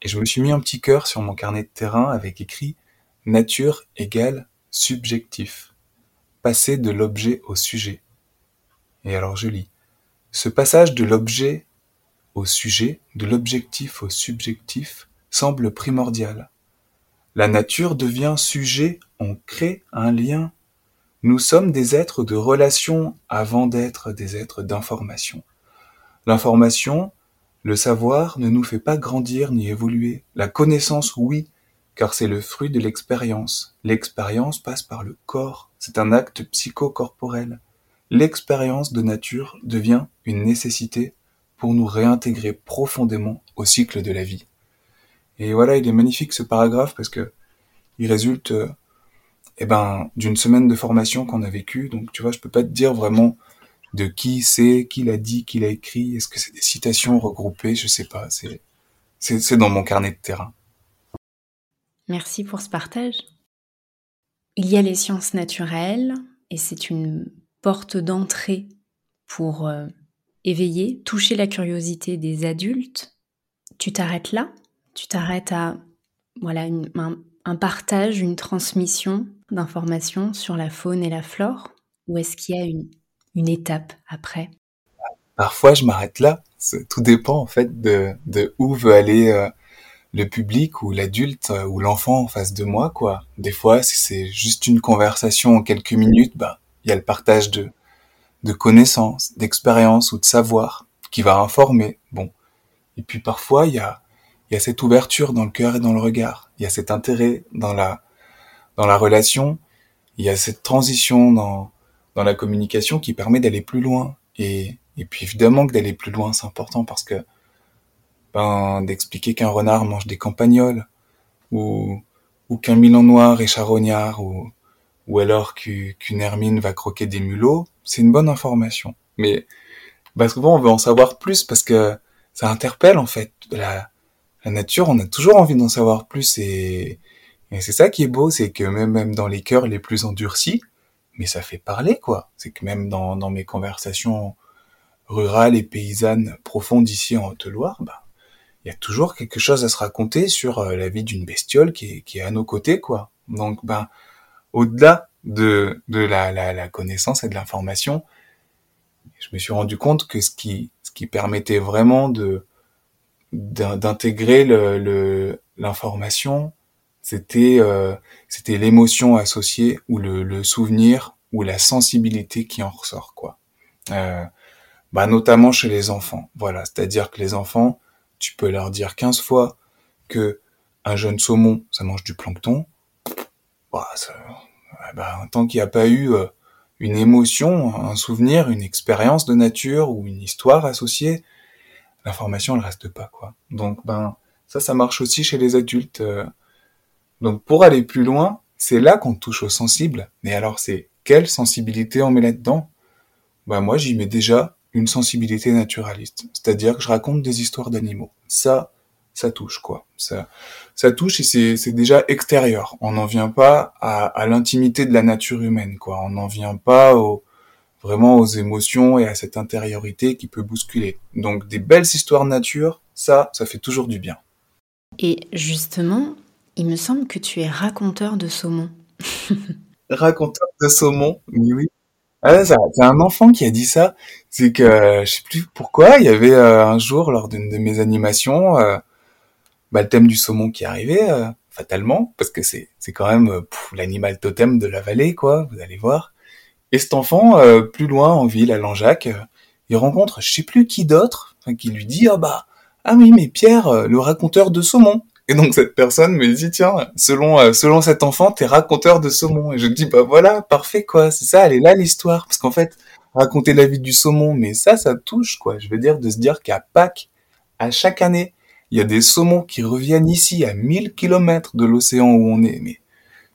et je me suis mis un petit cœur sur mon carnet de terrain avec écrit nature égale subjectif. Passer de l'objet au sujet. Et alors je lis. Ce passage de l'objet au sujet, de l'objectif au subjectif, semble primordial. La nature devient sujet, on crée un lien. Nous sommes des êtres de relation avant d'être des êtres d'information. L'information, le savoir ne nous fait pas grandir ni évoluer. La connaissance, oui, car c'est le fruit de l'expérience. L'expérience passe par le corps, c'est un acte psychocorporel. L'expérience de nature devient une nécessité pour nous réintégrer profondément au cycle de la vie. Et voilà, il est magnifique ce paragraphe parce que il résulte eh ben d'une semaine de formation qu'on a vécue. Donc tu vois, je peux pas te dire vraiment de qui c'est, qui l'a dit, qui l'a écrit. Est-ce que c'est des citations regroupées? Je sais pas. C'est c'est dans mon carnet de terrain. Merci pour ce partage. Il y a les sciences naturelles et c'est une porte d'entrée pour euh, éveiller, toucher la curiosité des adultes. Tu t'arrêtes là? Tu t'arrêtes à voilà un, partage, une transmission d'informations sur la faune et la flore Ou est-ce qu'il y a une, une étape après? Parfois, je m'arrête là. Tout dépend en fait de, de où veut aller euh, le public ou l'adulte euh, ou l'enfant en face de moi, quoi. Des fois, si c'est juste une conversation en quelques minutes, bah, il y a le partage de, de connaissances, d'expériences ou de savoir qui va informer. Bon. Et puis parfois, il y a, il y a cette ouverture dans le cœur et dans le regard. Il y a cet intérêt dans la, dans la relation. Il y a cette transition dans, dans la communication qui permet d'aller plus loin. Et, et puis évidemment que d'aller plus loin, c'est important parce que ben, d'expliquer qu'un renard mange des campagnols, ou, ou qu'un milan noir est charognard, ou, ou alors qu'une hermine va croquer des mulots, c'est une bonne information. Mais bah, souvent on veut en savoir plus parce que ça interpelle en fait la, la nature. On a toujours envie d'en savoir plus et, et c'est ça qui est beau, c'est que même, même dans les cœurs les plus endurcis, mais ça fait parler quoi. C'est que même dans, dans mes conversations rurales et paysannes profondes ici en Haute-Loire, bah il y a toujours quelque chose à se raconter sur euh, la vie d'une bestiole qui est, qui est à nos côtés quoi. Donc ben au-delà de, de la, la, la, connaissance et de l'information, je me suis rendu compte que ce qui, ce qui permettait vraiment de d'intégrer le l'information, c'était euh, c'était l'émotion associée ou le, le, souvenir ou la sensibilité qui en ressort quoi. Euh, bah notamment chez les enfants. Voilà, c'est-à-dire que les enfants, tu peux leur dire 15 fois que un jeune saumon, ça mange du plancton, bah, ça, bah, tant qu'il n'y a pas eu euh, une émotion, un souvenir, une expérience de nature ou une histoire associée, l'information elle reste pas quoi. Donc ben ça ça marche aussi chez les adultes. Donc pour aller plus loin, c'est là qu'on touche au sensible. Mais alors c'est quelle sensibilité on met là-dedans? Ben moi j'y mets déjà une sensibilité naturaliste, c'est-à-dire que je raconte des histoires d'animaux. Ça ça touche quoi. Ça, ça touche et c'est déjà extérieur. On n'en vient pas à, l'intimité de la nature humaine quoi. On n'en vient pas vraiment aux émotions et à cette intériorité qui peut bousculer. Donc des belles histoires nature, ça, ça fait toujours du bien. Et justement, il me semble que tu es raconteur de saumon. raconteur de saumon, oui. Ah, c'est un enfant qui a dit ça. C'est que je sais plus pourquoi. Il y avait euh, un jour lors d'une de mes animations, euh, bah, le thème du saumon qui arrivait euh, fatalement parce que c'est c'est quand même euh, l'animal totem de la vallée quoi vous allez voir et cet enfant euh, plus loin en ville à Langeac il rencontre je sais plus qui d'autre qui lui dit ah bah ah oui mais Pierre le raconteur de saumon et donc cette personne me dit tiens selon selon cet enfant t'es raconteur de saumon et je dis bah voilà parfait quoi c'est ça elle est là l'histoire parce qu'en fait raconter la vie du saumon mais ça ça touche quoi je veux dire de se dire qu'à Pâques à chaque année il y a des saumons qui reviennent ici à 1000 km de l'océan où on est. Mais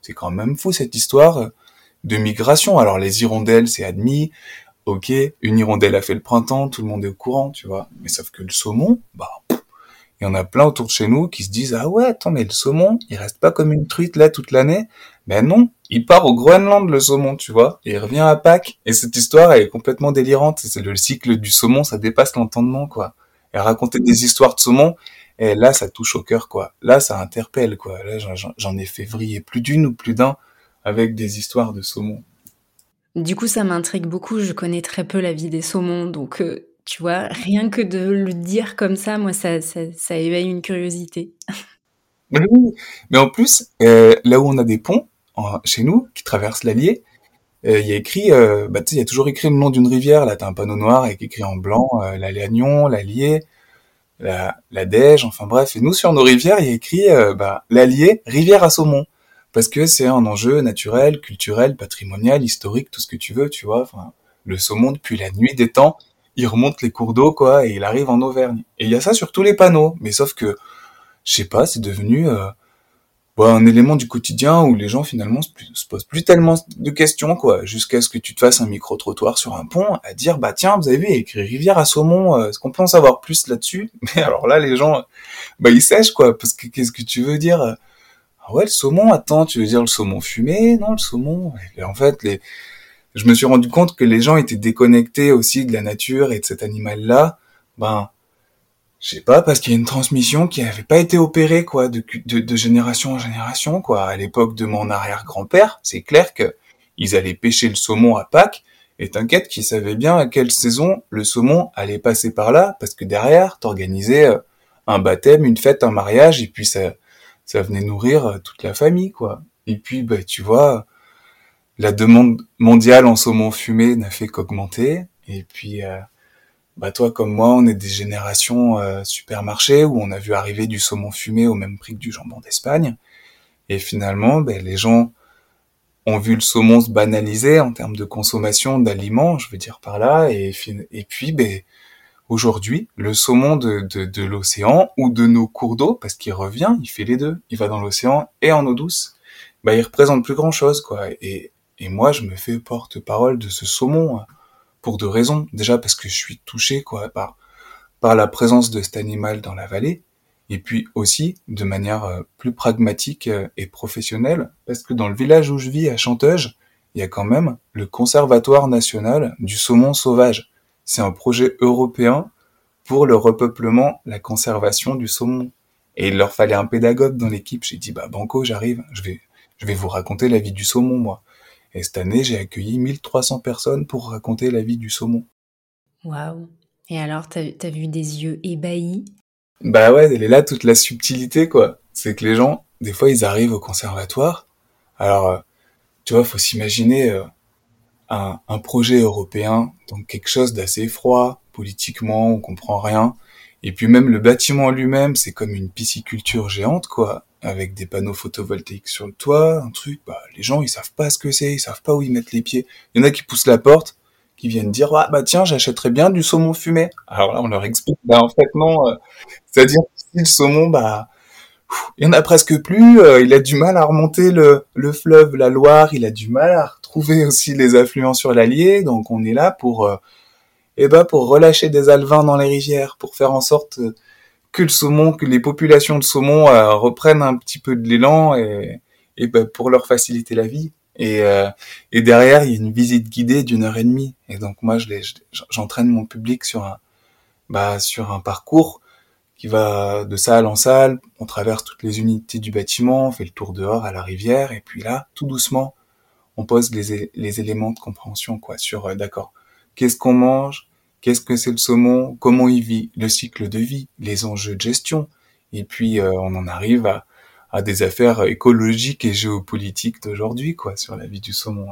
c'est quand même fou cette histoire de migration. Alors les hirondelles, c'est admis. Ok, une hirondelle a fait le printemps, tout le monde est au courant, tu vois. Mais sauf que le saumon, bah, il y en a plein autour de chez nous qui se disent ah ouais, attends mais le saumon, il reste pas comme une truite là toute l'année. Ben non, il part au Groenland le saumon, tu vois, et il revient à Pâques. Et cette histoire elle est complètement délirante. C'est le cycle du saumon, ça dépasse l'entendement quoi. Et raconter des histoires de saumon, Et là, ça touche au cœur, quoi. Là, ça interpelle, quoi. Là, j'en ai fait vriller plus d'une ou plus d'un avec des histoires de saumon. Du coup, ça m'intrigue beaucoup. Je connais très peu la vie des saumons, donc euh, tu vois, rien que de le dire comme ça, moi, ça, ça, éveille une curiosité. Oui, mais en plus, euh, là où on a des ponts, chez nous, qui traversent l'Allier, euh, il y a écrit, bah, tu sais, il y a toujours écrit le nom d'une rivière. Là, t'as un panneau noir avec écrit en blanc la l'Allier, la, Dège, enfin bref. Et nous, sur nos rivières, il y a écrit bah, l'Allier, rivière à saumon parce que c'est un enjeu naturel, culturel, patrimonial, historique, tout ce que tu veux, tu vois. Le saumon depuis la nuit des temps, il remonte les cours d'eau, quoi, et il arrive en Auvergne. Et il y a ça sur tous les panneaux, mais sauf que, je sais pas, c'est devenu euh, un élément du quotidien où les gens finalement se, se posent plus tellement de questions, quoi, jusqu'à ce que tu te fasses un micro trottoir sur un pont à dire, bah tiens, vous avez vu, il y a écrit rivière à saumon, euh, est-ce qu'on peut en savoir plus là-dessus? Mais alors là, les gens, bah ils sèchent, quoi, parce que qu'est-ce que tu veux dire? Ah ouais, le saumon, attends, tu veux dire le saumon fumé? Non, le saumon. en fait, les... je me suis rendu compte que les gens étaient déconnectés aussi de la nature et de cet animal-là. Ben, je sais pas, parce qu'il y a une transmission qui n'avait pas été opérée, quoi, de, de, génération en génération, quoi. À l'époque de mon arrière-grand-père, c'est clair que ils allaient pêcher le saumon à Pâques, et t'inquiète qu'ils savaient bien à quelle saison le saumon allait passer par là, parce que derrière, t'organisais euh, un baptême, une fête, un mariage, et puis ça, ça venait nourrir euh, toute la famille, quoi. Et puis, bah, tu vois, la demande mondiale en saumon fumé n'a fait qu'augmenter. Et puis, euh, bah, toi comme moi, on est des générations euh, supermarchés où on a vu arriver du saumon fumé au même prix que du jambon d'Espagne. Et finalement, bah, les gens ont vu le saumon se banaliser en termes de consommation d'aliments, je veux dire par là. Et, puis, ben, Aujourd'hui, le saumon de, de, l'océan ou de nos cours d'eau, parce qu'il revient, il fait les deux, il va dans l'océan et en eau douce, bah il représente plus grand chose, quoi. Et moi, je me fais porte-parole de ce saumon hein, pour deux raisons. Déjà parce que je suis touché, quoi, par par la présence de cet animal dans la vallée, et puis aussi de manière euh, plus pragmatique euh, et professionnelle, parce que dans le village où je vis à Chanteuge, il y a quand même le Conservatoire national du saumon sauvage c'est un projet européen pour le repeuplement, la conservation du saumon. Et il leur fallait un pédagogue dans l'équipe. J'ai dit, bah, banco, j'arrive. Je vais, je vais vous raconter la vie du saumon, moi. Et cette année, j'ai accueilli 1300 personnes pour raconter la vie du saumon. Waouh. Et alors, t'as as vu des yeux ébahis? Bah ouais, elle est là toute la subtilité, quoi. C'est que les gens, des fois, ils arrivent au conservatoire. Alors, euh, tu vois, faut s'imaginer, euh, un, un, projet européen, donc quelque chose d'assez froid, politiquement, on comprend rien. Et puis même le bâtiment lui-même, c'est comme une pisciculture géante, quoi, avec des panneaux photovoltaïques sur le toit, un truc, bah, les gens, ils savent pas ce que c'est, ils savent pas où ils mettent les pieds. Il y en a qui poussent la porte, qui viennent dire, ah, bah, tiens, j'achèterais bien du saumon fumé. Alors là, on leur explique, bah, en fait, non, euh, c'est-à-dire, si le saumon, bah, il y en a presque plus, euh, il a du mal à remonter le, le fleuve, la Loire, il a du mal à trouver aussi les affluents sur l'Allier, donc on est là pour, euh, eh ben, pour relâcher des alevins dans les rivières, pour faire en sorte que le saumon, que les populations de saumon euh, reprennent un petit peu de l'élan et, et ben, pour leur faciliter la vie. Et, euh, et derrière, il y a une visite guidée d'une heure et demie. Et donc moi, je j'entraîne mon public sur un, bah, sur un parcours qui va de salle en salle. On traverse toutes les unités du bâtiment, on fait le tour dehors à la rivière, et puis là, tout doucement, on pose les, les éléments de compréhension quoi sur euh, d'accord qu'est-ce qu'on mange qu'est-ce que c'est le saumon? Comment il vit le cycle de vie? Les enjeux de gestion? Et puis euh, on en arrive à, des affaires écologiques et géopolitiques d'aujourd'hui quoi sur la vie du saumon.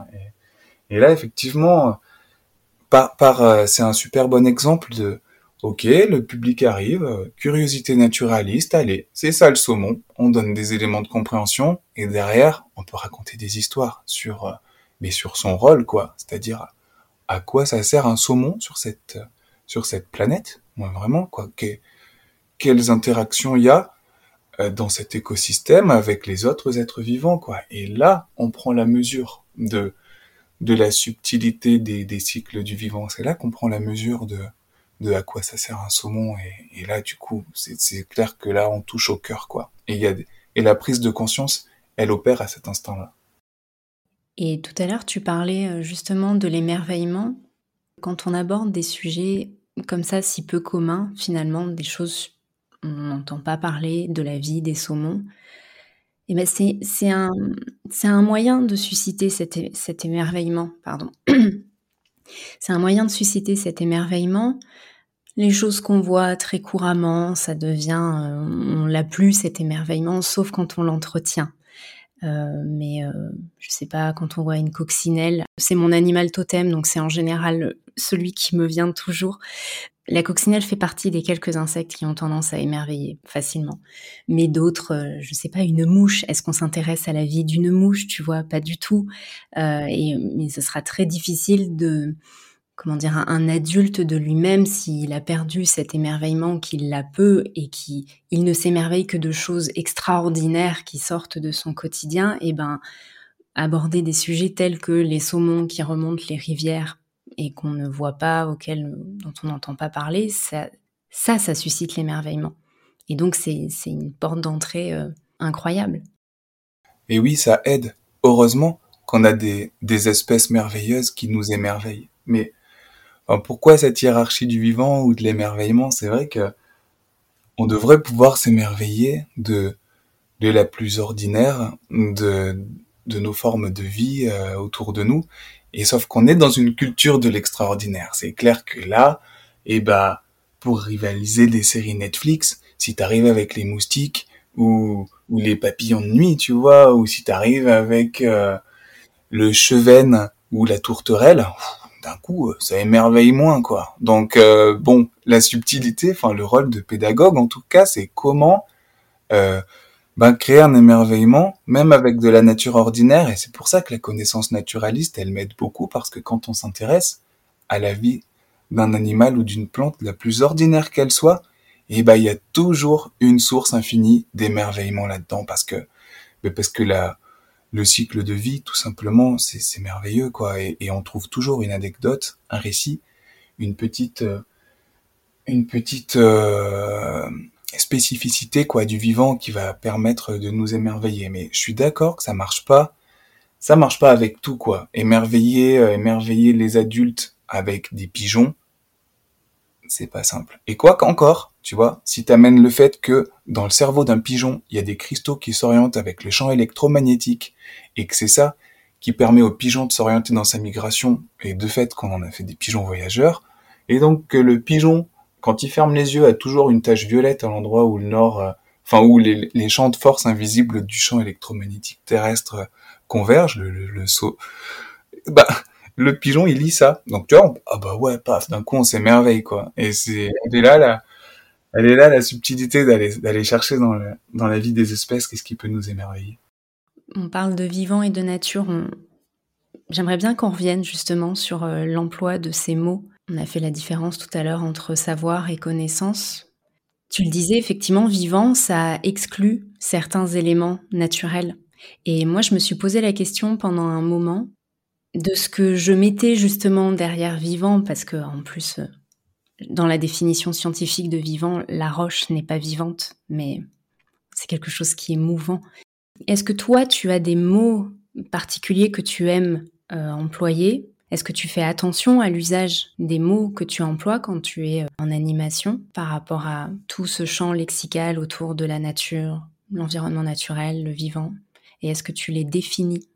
Et, là effectivement euh, c'est un super bon exemple de Ok, le public arrive, curiosité naturaliste, allez, c'est ça le saumon, on donne des éléments de compréhension, et derrière, on peut raconter des histoires sur, euh, mais sur son rôle, quoi. C'est-à-dire, à quoi ça sert un saumon sur cette, sur cette planète? Moi, vraiment, quoi. quelles interactions il y a euh, dans cet écosystème avec les autres êtres vivants, quoi. Et là, on prend la mesure de, de la subtilité des, des cycles du vivant. C'est là qu'on prend la mesure de, de à quoi ça sert un saumon et, là du coup c'est clair que là on touche au cœur quoi et y a et la prise de conscience elle opère à cet instant là et tout à l'heure tu parlais euh, justement de l'émerveillement quand on aborde des sujets comme ça si peu communs finalement des choses on n'entend pas parler de la vie des saumons. Et ben c'est, un, un moyen de susciter cet, cet émerveillement. Pardon. c'est un moyen de susciter cet émerveillement. Les choses qu'on voit très couramment, ça devient, euh, on l'a plus cet émerveillement, sauf quand on l'entretient. Euh, mais euh, je sais pas, quand on voit une coccinelle, c'est mon animal totem, donc c'est en général celui qui me vient toujours. La coccinelle fait partie des quelques insectes qui ont tendance à émerveiller facilement. Mais d'autres, euh, je sais pas, une mouche, est-ce qu'on s'intéresse à la vie d'une mouche Tu vois, pas du tout. Euh, et, mais ce sera très difficile de, comment dire, un, adulte de lui-même, s'il a perdu cet émerveillement qu'il l'a peu et qui, il ne s'émerveille que de choses extraordinaires qui sortent de son quotidien, et eh ben, aborder des sujets tels que les saumons qui remontent les rivières et qu'on ne voit pas, auquel, dont on n'entend pas parler, ça, ça, ça suscite l'émerveillement. Et donc, c'est une porte d'entrée euh, incroyable. Et oui, ça aide. Heureusement qu'on a des, des espèces merveilleuses qui nous émerveillent. Mais pourquoi cette hiérarchie du vivant ou de l'émerveillement? C'est vrai que on devrait pouvoir s'émerveiller de, de la plus ordinaire de, de nos formes de vie euh, autour de nous et sauf qu'on est dans une culture de l'extraordinaire. C'est clair que là, eh bah, pour rivaliser des séries Netflix, si t'arrives avec les moustiques ou, ou les papillons de nuit, tu vois, ou si t'arrives avec euh, le chevenne ou la tourterelle, d'un coup, ça émerveille moins, quoi. Donc, euh, bon, la subtilité, enfin, le rôle de pédagogue, en tout cas, c'est comment euh, ben, créer un émerveillement, même avec de la nature ordinaire, et c'est pour ça que la connaissance naturaliste, elle m'aide beaucoup, parce que quand on s'intéresse à la vie d'un animal ou d'une plante, la plus ordinaire qu'elle soit, et eh ben il y a toujours une source infinie d'émerveillement là-dedans, parce que ben, parce que la le cycle de vie, tout simplement, c'est merveilleux, quoi, et, on trouve toujours une anecdote, un récit, une petite euh, une petite euh, spécificité quoi du vivant qui va permettre de nous émerveiller. Mais je suis d'accord que ça marche pas. Ça marche pas avec tout quoi. Émerveiller, euh, émerveiller les adultes avec des pigeons, c'est pas simple. Et quoi qu'encore, tu vois, si t'amènes le fait que dans le cerveau d'un pigeon, il y a des cristaux qui s'orientent avec les champs électromagnétiques et que c'est ça qui permet au pigeon de s'orienter dans sa migration et de fait qu'on en a fait des pigeons voyageurs et donc que le pigeon quand il ferme les yeux, a toujours une tache violette à l'endroit où le nord, euh, enfin où les, champs de force invisibles du champ électromagnétique terrestre convergent, le, le, saut. Bah, le pigeon, il lit ça. Donc tu vois, ah bah ouais, paf, d'un coup on s'émerveille quoi. Et c'est, elle est là la, elle est là la subtilité d'aller d'aller chercher dans dans la vie des espèces qu'est-ce qui peut nous émerveiller? On parle de vivant et de nature. J'aimerais bien qu'on revienne justement sur euh, l'emploi de ces mots on a fait la différence tout à l'heure entre savoir et connaissance. Tu le disais, effectivement, vivant, ça exclut certains éléments naturels. Et moi, je me suis posé la question pendant un moment de ce que je mettais justement derrière vivant, parce que en plus, euh, dans la définition scientifique de vivant, la roche n'est pas vivante, mais c'est quelque chose qui est mouvant. Est-ce que toi, tu as des mots particuliers que tu aimes euh, employer? Est-ce que tu fais attention à l'usage des mots que tu emploies quand tu es euh, en animation par rapport à tout ce champ lexical autour de la nature, l'environnement naturel, le vivant? Et est-ce que tu les définis?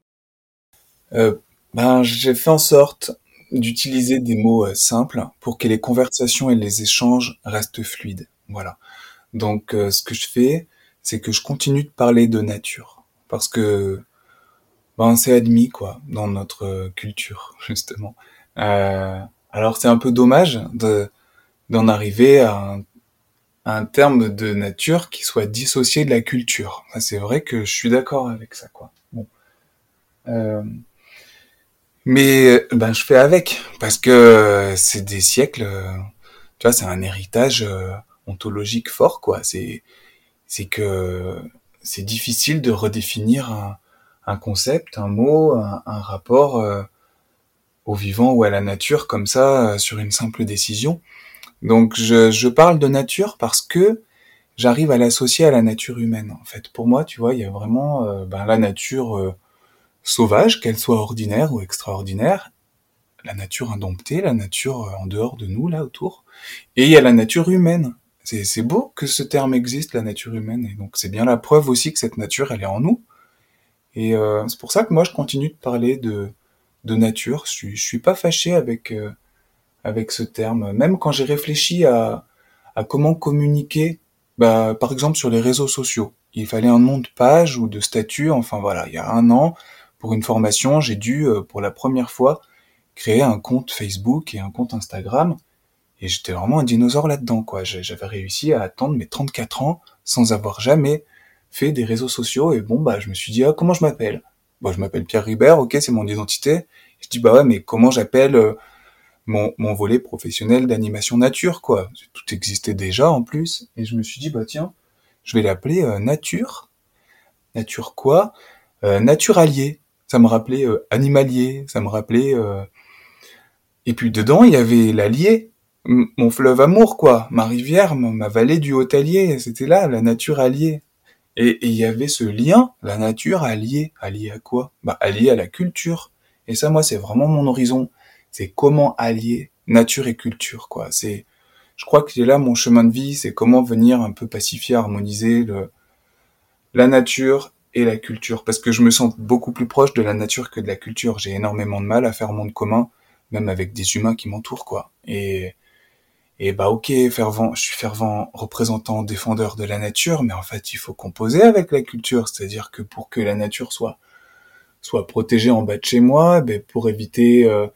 Ben, J'ai fait en sorte d'utiliser des mots euh, simples pour que les conversations et les échanges restent fluides. Voilà. Donc ce que je fais, c'est que je continue de parler de nature. Parce que ben c'est admis quoi dans notre euh, culture justement. Euh, alors c'est un peu dommage de d'en arriver à un, un, terme de nature qui soit dissocié de la culture. C'est vrai que je suis d'accord avec ça quoi. Bon. Euh, mais ben je fais avec parce que c'est des siècles. Tu vois, c'est un héritage ontologique fort quoi. C'est c'est que c'est difficile de redéfinir un, concept, un mot, un, rapport euh, au vivant ou à la nature comme ça euh, sur une simple décision. Donc je, je, parle de nature parce que j'arrive à l'associer à la nature humaine. En fait, pour moi, tu vois, il y a vraiment euh, ben, la nature sauvage, qu'elle soit ordinaire ou extraordinaire, la nature indomptée, la nature en dehors de nous, là autour, et il y a la nature humaine, C'est beau que ce terme existe, la nature humaine, et donc c'est bien la preuve aussi que cette nature, elle est en nous. Et euh, c'est pour ça que moi, je continue de parler de, de nature. Je suis, je suis pas fâché avec euh, avec ce terme. Même quand j'ai réfléchi à, à comment communiquer, bah, par exemple sur les réseaux sociaux, il fallait un nom de page ou de statut. Enfin voilà, il y a un an, pour une formation, j'ai dû euh, pour la première fois créer un compte Facebook et un compte Instagram. Et j'étais vraiment un dinosaure là-dedans, quoi. J'avais réussi à attendre mes 34 ans sans avoir jamais fait des réseaux sociaux. Et bon, bah, je me suis dit, ah, comment je m'appelle? Bon, je m'appelle Pierre Ribert, ok, c'est mon identité. Je dis, bah ouais, mais comment j'appelle euh, mon, mon volet professionnel d'animation nature, quoi? Tout existait déjà, en plus. Et je me suis dit, bah tiens, je vais l'appeler euh, Nature. Nature quoi? Euh, naturalier. Ça me rappelait euh, animalier, ça me rappelait... Et puis dedans, il y avait l'Allier, mon fleuve amour, quoi, ma rivière, ma vallée du Haut-Allier, c'était là, la nature alliée. Et il y avait ce lien, la nature alliée. Alliée à quoi? Bah alliée à la culture. Et ça, moi, c'est vraiment mon horizon. C'est comment allier nature et culture, quoi. C'est, je crois que c'est là mon chemin de vie, c'est comment venir un peu pacifier, harmoniser le, la nature et la culture. Parce que je me sens beaucoup plus proche de la nature que de la culture. J'ai énormément de mal à faire monde commun, même avec des humains qui m'entourent, quoi. Et, et bah ok, fervent, je suis fervent représentant, défendeur de la nature, mais en fait il faut composer avec la culture, c'est-à-dire que pour que la nature soit soit protégée en bas de chez moi, ben pour éviter euh,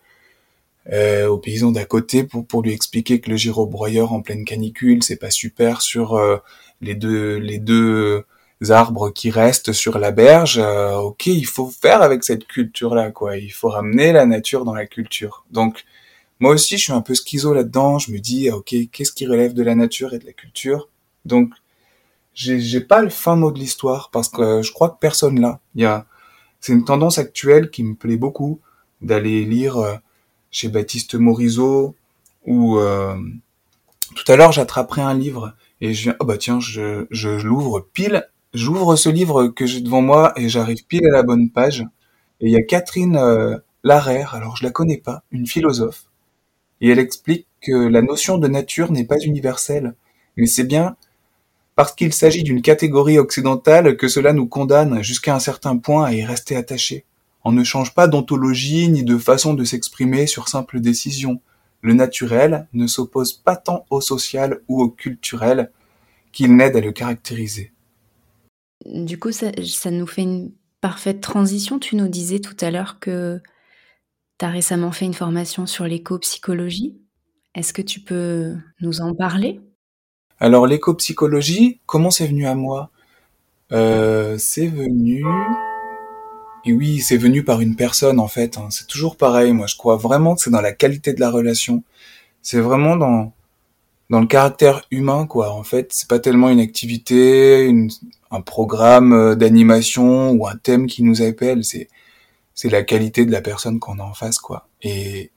euh, aux paysans d'à côté, pour pour lui expliquer que le gyrobroyeur en pleine canicule c'est pas super sur euh, les deux les deux arbres qui restent sur la berge, euh, ok, il faut faire avec cette culture là quoi, il faut ramener la nature dans la culture. Donc moi aussi, je suis un peu schizo là-dedans. Je me dis, ah, ok, qu'est-ce qui relève de la nature et de la culture? Donc, j'ai pas le fin mot de l'histoire parce que je crois que personne là. Il y a, c'est une tendance actuelle qui me plaît beaucoup d'aller lire euh, chez Baptiste Morisot ou euh, tout à l'heure j'attraperai un livre et je viens, oh bah tiens, je, je, l'ouvre pile, j'ouvre ce livre que j'ai devant moi et j'arrive pile à la bonne page. Et il y a Catherine euh, Larère, alors je la connais pas, une philosophe, et elle explique que la notion de nature n'est pas universelle, mais c'est bien parce qu'il s'agit d'une catégorie occidentale que cela nous condamne jusqu'à un certain point à y rester attaché. On ne change pas d'ontologie ni de façon de s'exprimer sur simple décision. Le naturel ne s'oppose pas tant au social ou au culturel qu'il n'aide à le caractériser. Du coup, ça, nous fait une parfaite transition. Tu nous disais tout à l'heure que tu as récemment fait une formation sur l'éco-psychologie. Est-ce que tu peux nous en parler? Alors l'éco-psychologie, comment c'est venu à moi? Euh, C'est venu... Et oui, c'est venu par une personne en fait. Hein. C'est toujours pareil. Moi, je crois vraiment que c'est dans la qualité de la relation. C'est vraiment dans dans le caractère humain, quoi. En fait, c'est pas tellement une activité, un programme euh, d'animation ou un thème qui nous appelle. C'est c'est la qualité de la personne qu'on a en face, quoi. Et,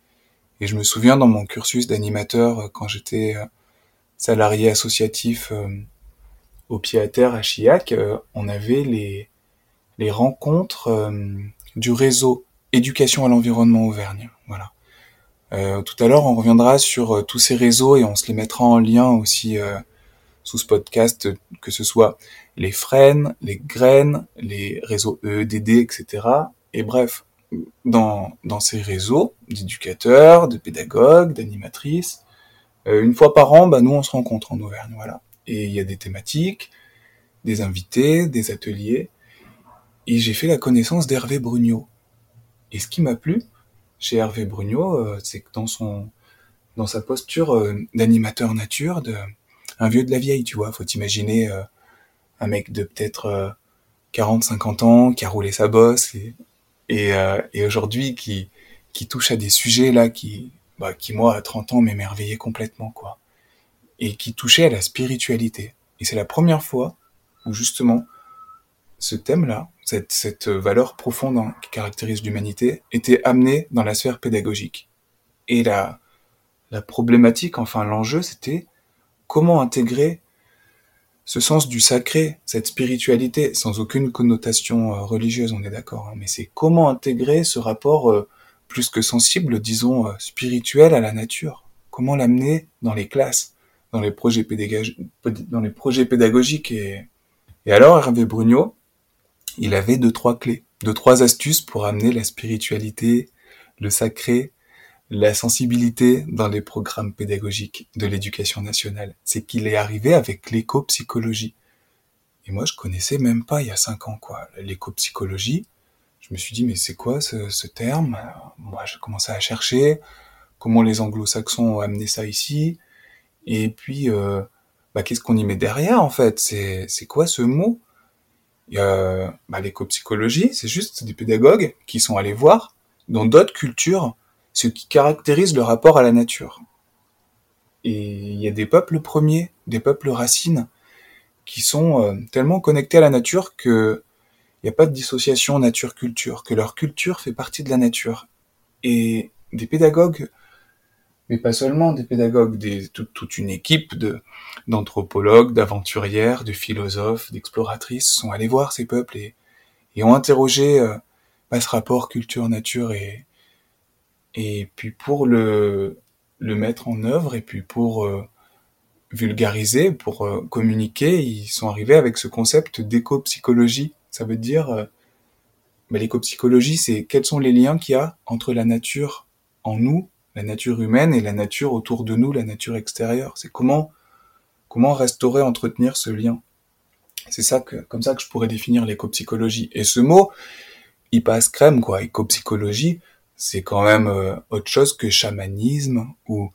et je me souviens dans mon cursus d'animateur, euh, quand j'étais euh, salarié associatif au pied à terre à Chiac, on avait les, les rencontres du réseau éducation à l'environnement Auvergne. Voilà. Euh, tout à l'heure, on reviendra sur tous ces réseaux et on se les mettra en lien aussi sous ce podcast, que ce soit les frênes, les graines, les réseaux EEDD, etc. Et bref, dans, dans ces réseaux d'éducateurs, de pédagogues, d'animatrices, euh, une fois par an, bah, nous, on se rencontre en Auvergne, voilà. Et il y a des thématiques, des invités, des ateliers. Et j'ai fait la connaissance d'Hervé Brugnot. Et ce qui m'a plu chez Hervé Brugnot, euh, c'est que dans son, dans sa posture euh, d'animateur nature, de, un vieux de la vieille, tu vois, faut imaginer un mec de peut-être 40, 50 ans qui a roulé sa bosse et et, euh, et aujourd'hui qui, qui touche à des sujets là qui, bah, qui moi à 30 ans m'émerveillaient complètement quoi, et qui touchait à la spiritualité. Et c'est la première fois où justement ce thème-là, cette, cette valeur profonde qui caractérise l'humanité, était amené dans la sphère pédagogique. Et la, problématique, enfin l'enjeu, c'était comment intégrer ce sens du sacré, cette spiritualité, sans aucune connotation euh, religieuse, on est d'accord, hein, mais c'est comment intégrer ce rapport euh, plus que sensible, disons, euh, spirituel à la nature, comment l'amener dans les classes, dans les projets pédagogiques, et alors Hervé Brugnot, il avait deux trois clés, deux trois astuces pour amener la spiritualité, le sacré, la sensibilité dans les programmes pédagogiques de l'éducation nationale. C'est qu'il est arrivé avec l'éco-psychologie. Et moi, je connaissais même pas il y a cinq ans, quoi. L'éco-psychologie. Je me suis dit, mais c'est quoi ce, ce terme? Moi, j'ai commencé à chercher comment les anglo-saxons ont amené ça ici. Et puis, euh, bah, qu'est-ce qu'on y met derrière, en fait? C'est, c'est quoi ce mot? Il y a, bah, l'éco-psychologie, c'est juste des pédagogues qui sont allés voir dans d'autres cultures ce qui caractérise le rapport à la nature. Et il y a des peuples premiers, des peuples racines, qui sont euh, tellement connectés à la nature que il n'y a pas de dissociation nature-culture, que leur culture fait partie de la nature. Et des pédagogues, mais pas seulement des pédagogues, toute une équipe d'anthropologues, d'aventurières, de philosophes, d'exploratrices sont allés voir ces peuples et, et ont interrogé euh, bah, ce rapport culture-nature et, et puis pour le, le mettre en œuvre et puis pour euh, vulgariser, pour euh, communiquer, ils sont arrivés avec ce concept d'éco-psychologie. Ça veut dire, euh, bah, l'éco-psychologie, c'est quels sont les liens qu'il y a entre la nature en nous, la nature humaine et la nature autour de nous, la nature extérieure. C'est comment comment restaurer, entretenir ce lien. C'est ça que, comme ça que je pourrais définir l'éco-psychologie. Et ce mot, il passe crème, quoi. Éco-psychologie, c'est quand même euh, autre chose que chamanisme ou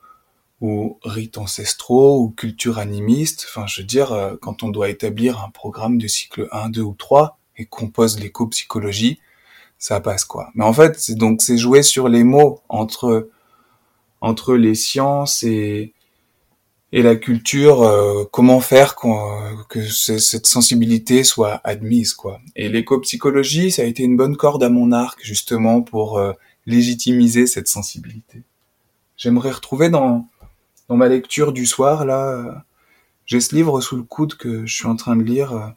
ou rites ancestraux ou culture animiste. Enfin, je veux dire, euh, quand on doit établir un programme de cycle 1, 2 ou 3 et qu'on pose l'éco-psychologie, ça passe quoi. Mais en fait, c'est donc c'est jouer sur les mots entre entre les sciences et et la culture, euh, comment faire que cette sensibilité soit admise quoi. Et l'éco-psychologie, ça a été une bonne corde à mon arc justement pour légitimiser cette sensibilité. J'aimerais retrouver dans, dans ma lecture du soir, là, euh, j'ai ce livre sous le coude que je suis en train de lire euh,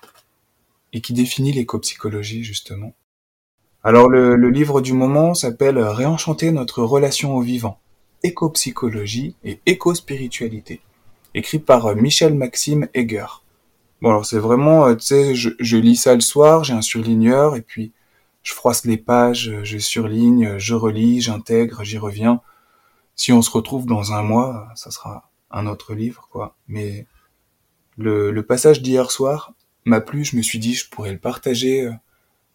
et qui définit l'éco-psychologie, justement. Alors, le, le, livre du moment s'appelle Réenchanter notre relation au vivant, éco-psychologie et éco-spiritualité, écrit par euh, Michel Maxime Heger. Bon, alors c'est vraiment, tu sais, je, lis ça le soir, j'ai un surligneur, et puis je froisse les pages, je surligne, je relis, j'intègre, j'y reviens. Si on se retrouve dans un mois, ça sera un autre livre, quoi. Mais le, passage d'hier soir m'a plu, je me suis dit, je pourrais le partager euh,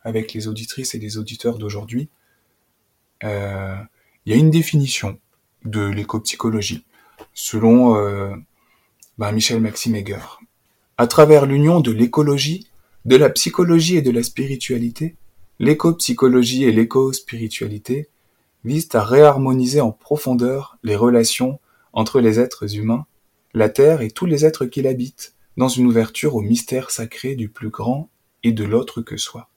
avec les auditrices et les auditeurs d'aujourd'hui. Euh, il y a une définition de l'éco-psychologie, selon euh, ben Michel Maxime Heger. À travers l'union de l'écologie, de la psychologie et de la spiritualité, L'éco-psychologie et l'éco-spiritualité visent à réharmoniser en profondeur les relations entre les êtres humains, la Terre et tous les êtres qui l'habitent, dans une ouverture au mystère sacré du plus grand et de l'autre que soi.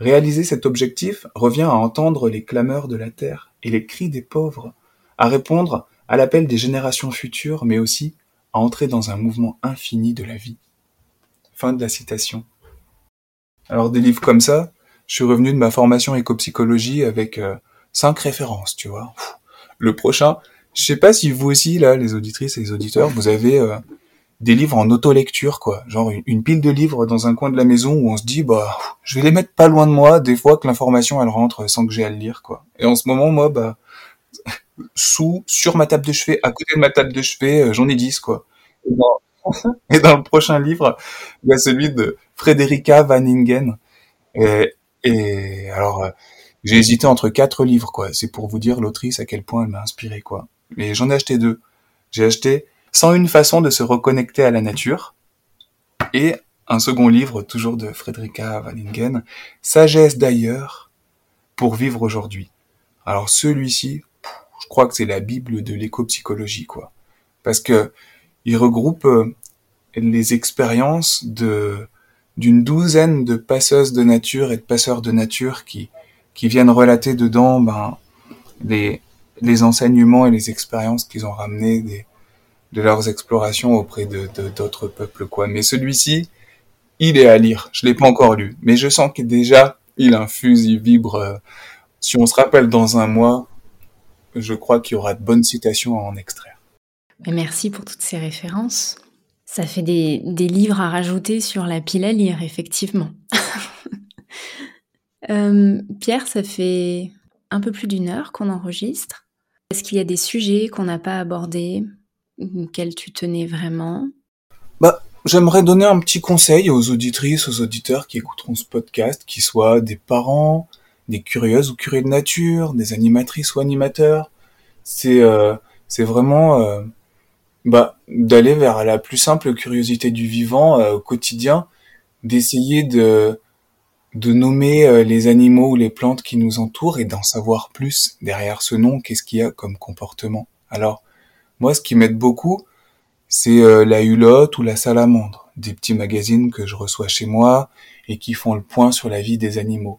Réaliser cet objectif revient à entendre les clameurs de la Terre et les cris des pauvres, à répondre à l'appel des générations futures, mais aussi à entrer dans un mouvement infini de la vie. Fin de la citation. Alors des livres comme ça, je suis revenu de ma formation éco-psychologie avec euh, cinq références, tu vois. Le prochain, je sais pas si vous aussi, là, les auditrices et les auditeurs, vous avez euh, des livres en auto-lecture, quoi. Genre une, pile de livres dans un coin de la maison où on se dit, bah, je vais les mettre pas loin de moi, des fois que l'information, elle rentre sans que j'ai à le lire, quoi. Et en ce moment, moi, bah, sous, sur ma table de chevet, à côté de ma table de chevet, euh, j'en ai dix, quoi. Et dans, le prochain livre, il y a celui de Frederica Van Ingen. Et et alors, euh, j'ai hésité entre quatre livres, quoi. C'est pour vous dire l'autrice à quel point elle m'a inspiré, quoi. Mais j'en ai acheté deux. J'ai acheté une façon de se reconnecter à la nature et un second livre, toujours de Frederica Walingen, Sagesse d'ailleurs pour vivre aujourd'hui. Alors celui-ci, je crois que c'est la bible de l'éco-psychologie, quoi. Parce que il regroupe euh, les expériences de d'une douzaine de passeuses de nature et de passeurs de nature qui, qui viennent relater dedans ben, les, les enseignements et les expériences qu'ils ont ramenés des, de leurs explorations auprès de d'autres peuples quoi. Mais celui-ci, il est à lire. Je l'ai pas encore lu, mais je sens que déjà il infuse, il vibre. Si on se rappelle dans un mois, je crois qu'il y aura de bonnes citations à en extraire. Merci pour toutes ces références. Ça fait des, des livres à rajouter sur la pile à lire, effectivement. Euh, Pierre, ça fait un peu plus d'une heure qu'on enregistre. Est-ce qu'il y a des sujets qu'on n'a pas abordés, auxquels tu tenais vraiment? Bah, j'aimerais donner un petit conseil aux auditrices, aux auditeurs qui écouteront ce podcast, qui soient des parents, des curieuses ou curieux de nature, des animatrices ou animateurs. C'est euh, c'est vraiment euh, bah, d'aller vers la plus simple curiosité du vivant euh, au quotidien, d'essayer de de nommer euh, les animaux ou les plantes qui nous entourent et d'en savoir plus derrière ce nom, qu'est-ce qu'il y a comme comportement. Alors, moi, ce qui m'aide beaucoup, c'est euh, la hulotte ou la salamandre, des petits magazines que je reçois chez moi et qui font le point sur la vie des animaux.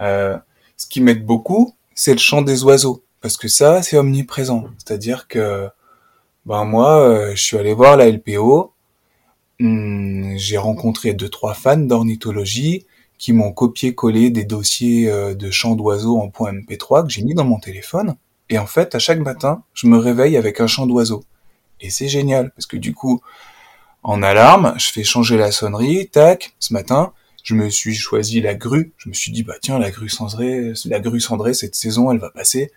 Euh, ce qui m'aide beaucoup, c'est le chant des oiseaux, parce que ça, c'est omniprésent. C'est-à-dire que, ben moi, je suis allé voir la LPO, hmm, j'ai rencontré deux trois fans d'ornithologie qui m'ont copié-collé des dossiers euh, de chants d'oiseaux en point MP3 que j'ai mis dans mon téléphone. Et en fait, à chaque matin, je me réveille avec un chant d'oiseau. Et c'est génial, parce que du coup, en alarme, je fais changer la sonnerie, tac, ce matin, je me suis choisi la grue. Je me suis dit, bah tiens, la grue cendrée, la grue cendrée, cette saison, elle va passer.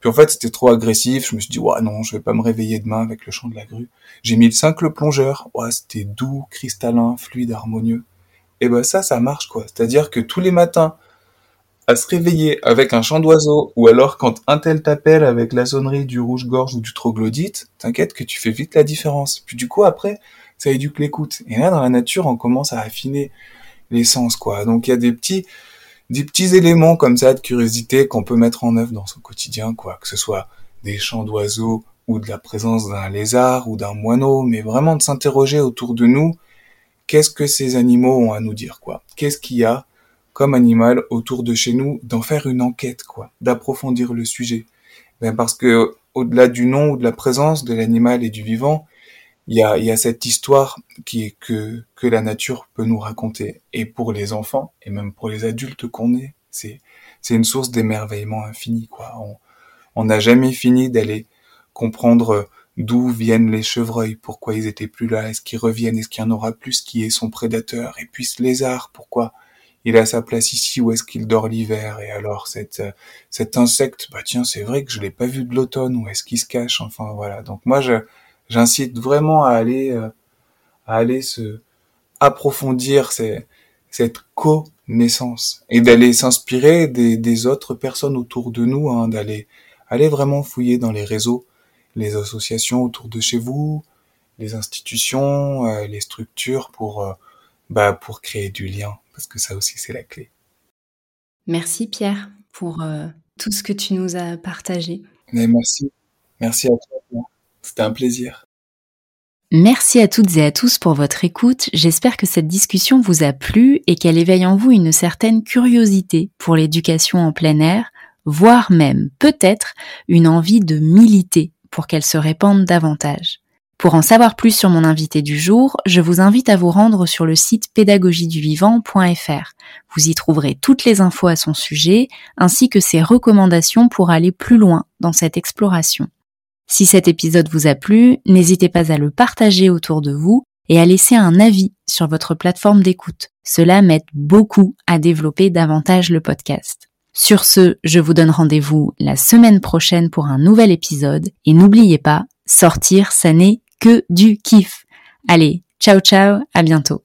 Puis en fait, c'était trop agressif. Je me suis dit, ouais, non, je vais pas me réveiller demain avec le chant de la grue. J'ai mis le 5 le plongeur. Ouais, c'était doux, cristallin, fluide, harmonieux et ben ça, ça marche quoi. C'est-à-dire que tous les matins, à se réveiller avec un chant d'oiseau, ou alors quand un tel t'appelle avec la sonnerie du rouge-gorge ou du troglodyte, t'inquiète que tu fais vite la différence. Puis du coup, après, ça éduque l'écoute. Et là, dans la nature, on commence à affiner les sens, quoi. Donc il y a des petits, des petits éléments comme ça de curiosité qu'on peut mettre en œuvre dans son quotidien, quoi. Que ce soit des chants d'oiseaux ou de la présence d'un lézard ou d'un moineau, mais vraiment de s'interroger autour de nous qu'est-ce que ces animaux ont à nous dire, quoi? Qu'est-ce qu'il y a comme animal autour de chez nous, d'en faire une enquête, quoi, d'approfondir le sujet. Ben parce que au-delà du nom ou de la présence de l'animal et du vivant, il y a, y a cette histoire qui est que, que la nature peut nous raconter. Et pour les enfants, et même pour les adultes qu'on est, c'est, c'est une source d'émerveillement infini, quoi. On n'a jamais fini d'aller comprendre D'où viennent les chevreuils Pourquoi ils étaient plus là Est-ce qu'ils reviennent Est-ce qu'il y en aura plus Qui est son prédateur Et puis ce lézard, pourquoi il a sa place ici ou est-ce qu'il dort l'hiver Et alors cette, euh, cet insecte, bah tiens, c'est vrai que je l'ai pas vu de l'automne. Où est-ce qu'il se cache Enfin voilà. Donc moi, je, j'incite vraiment à aller, euh, à aller se approfondir ces, cette connaissance et d'aller s'inspirer des, des, autres personnes autour de nous, hein, d'aller aller vraiment fouiller dans les réseaux les associations autour de chez vous, les institutions, euh, les structures pour, euh, bah, pour créer du lien, parce que ça aussi c'est la clé. Merci Pierre pour euh, tout ce que tu nous as partagé. Mais merci, merci à toi. C'était un plaisir. Merci à toutes et à tous pour votre écoute. J'espère que cette discussion vous a plu et qu'elle éveille en vous une certaine curiosité pour l'éducation en plein air, voire même peut-être une envie de militer pour qu'elle se répande davantage. Pour en savoir plus sur mon invité du jour, je vous invite à vous rendre sur le site pédagogieduvivant.fr. Vous y trouverez toutes les infos à son sujet, ainsi que ses recommandations pour aller plus loin dans cette exploration. Si cet épisode vous a plu, n'hésitez pas à le partager autour de vous et à laisser un avis sur votre plateforme d'écoute. Cela m'aide beaucoup à développer davantage le podcast. Sur ce, je vous donne rendez-vous la semaine prochaine pour un nouvel épisode et n'oubliez pas, sortir, ça n'est que du kiff. Allez, ciao ciao, à bientôt.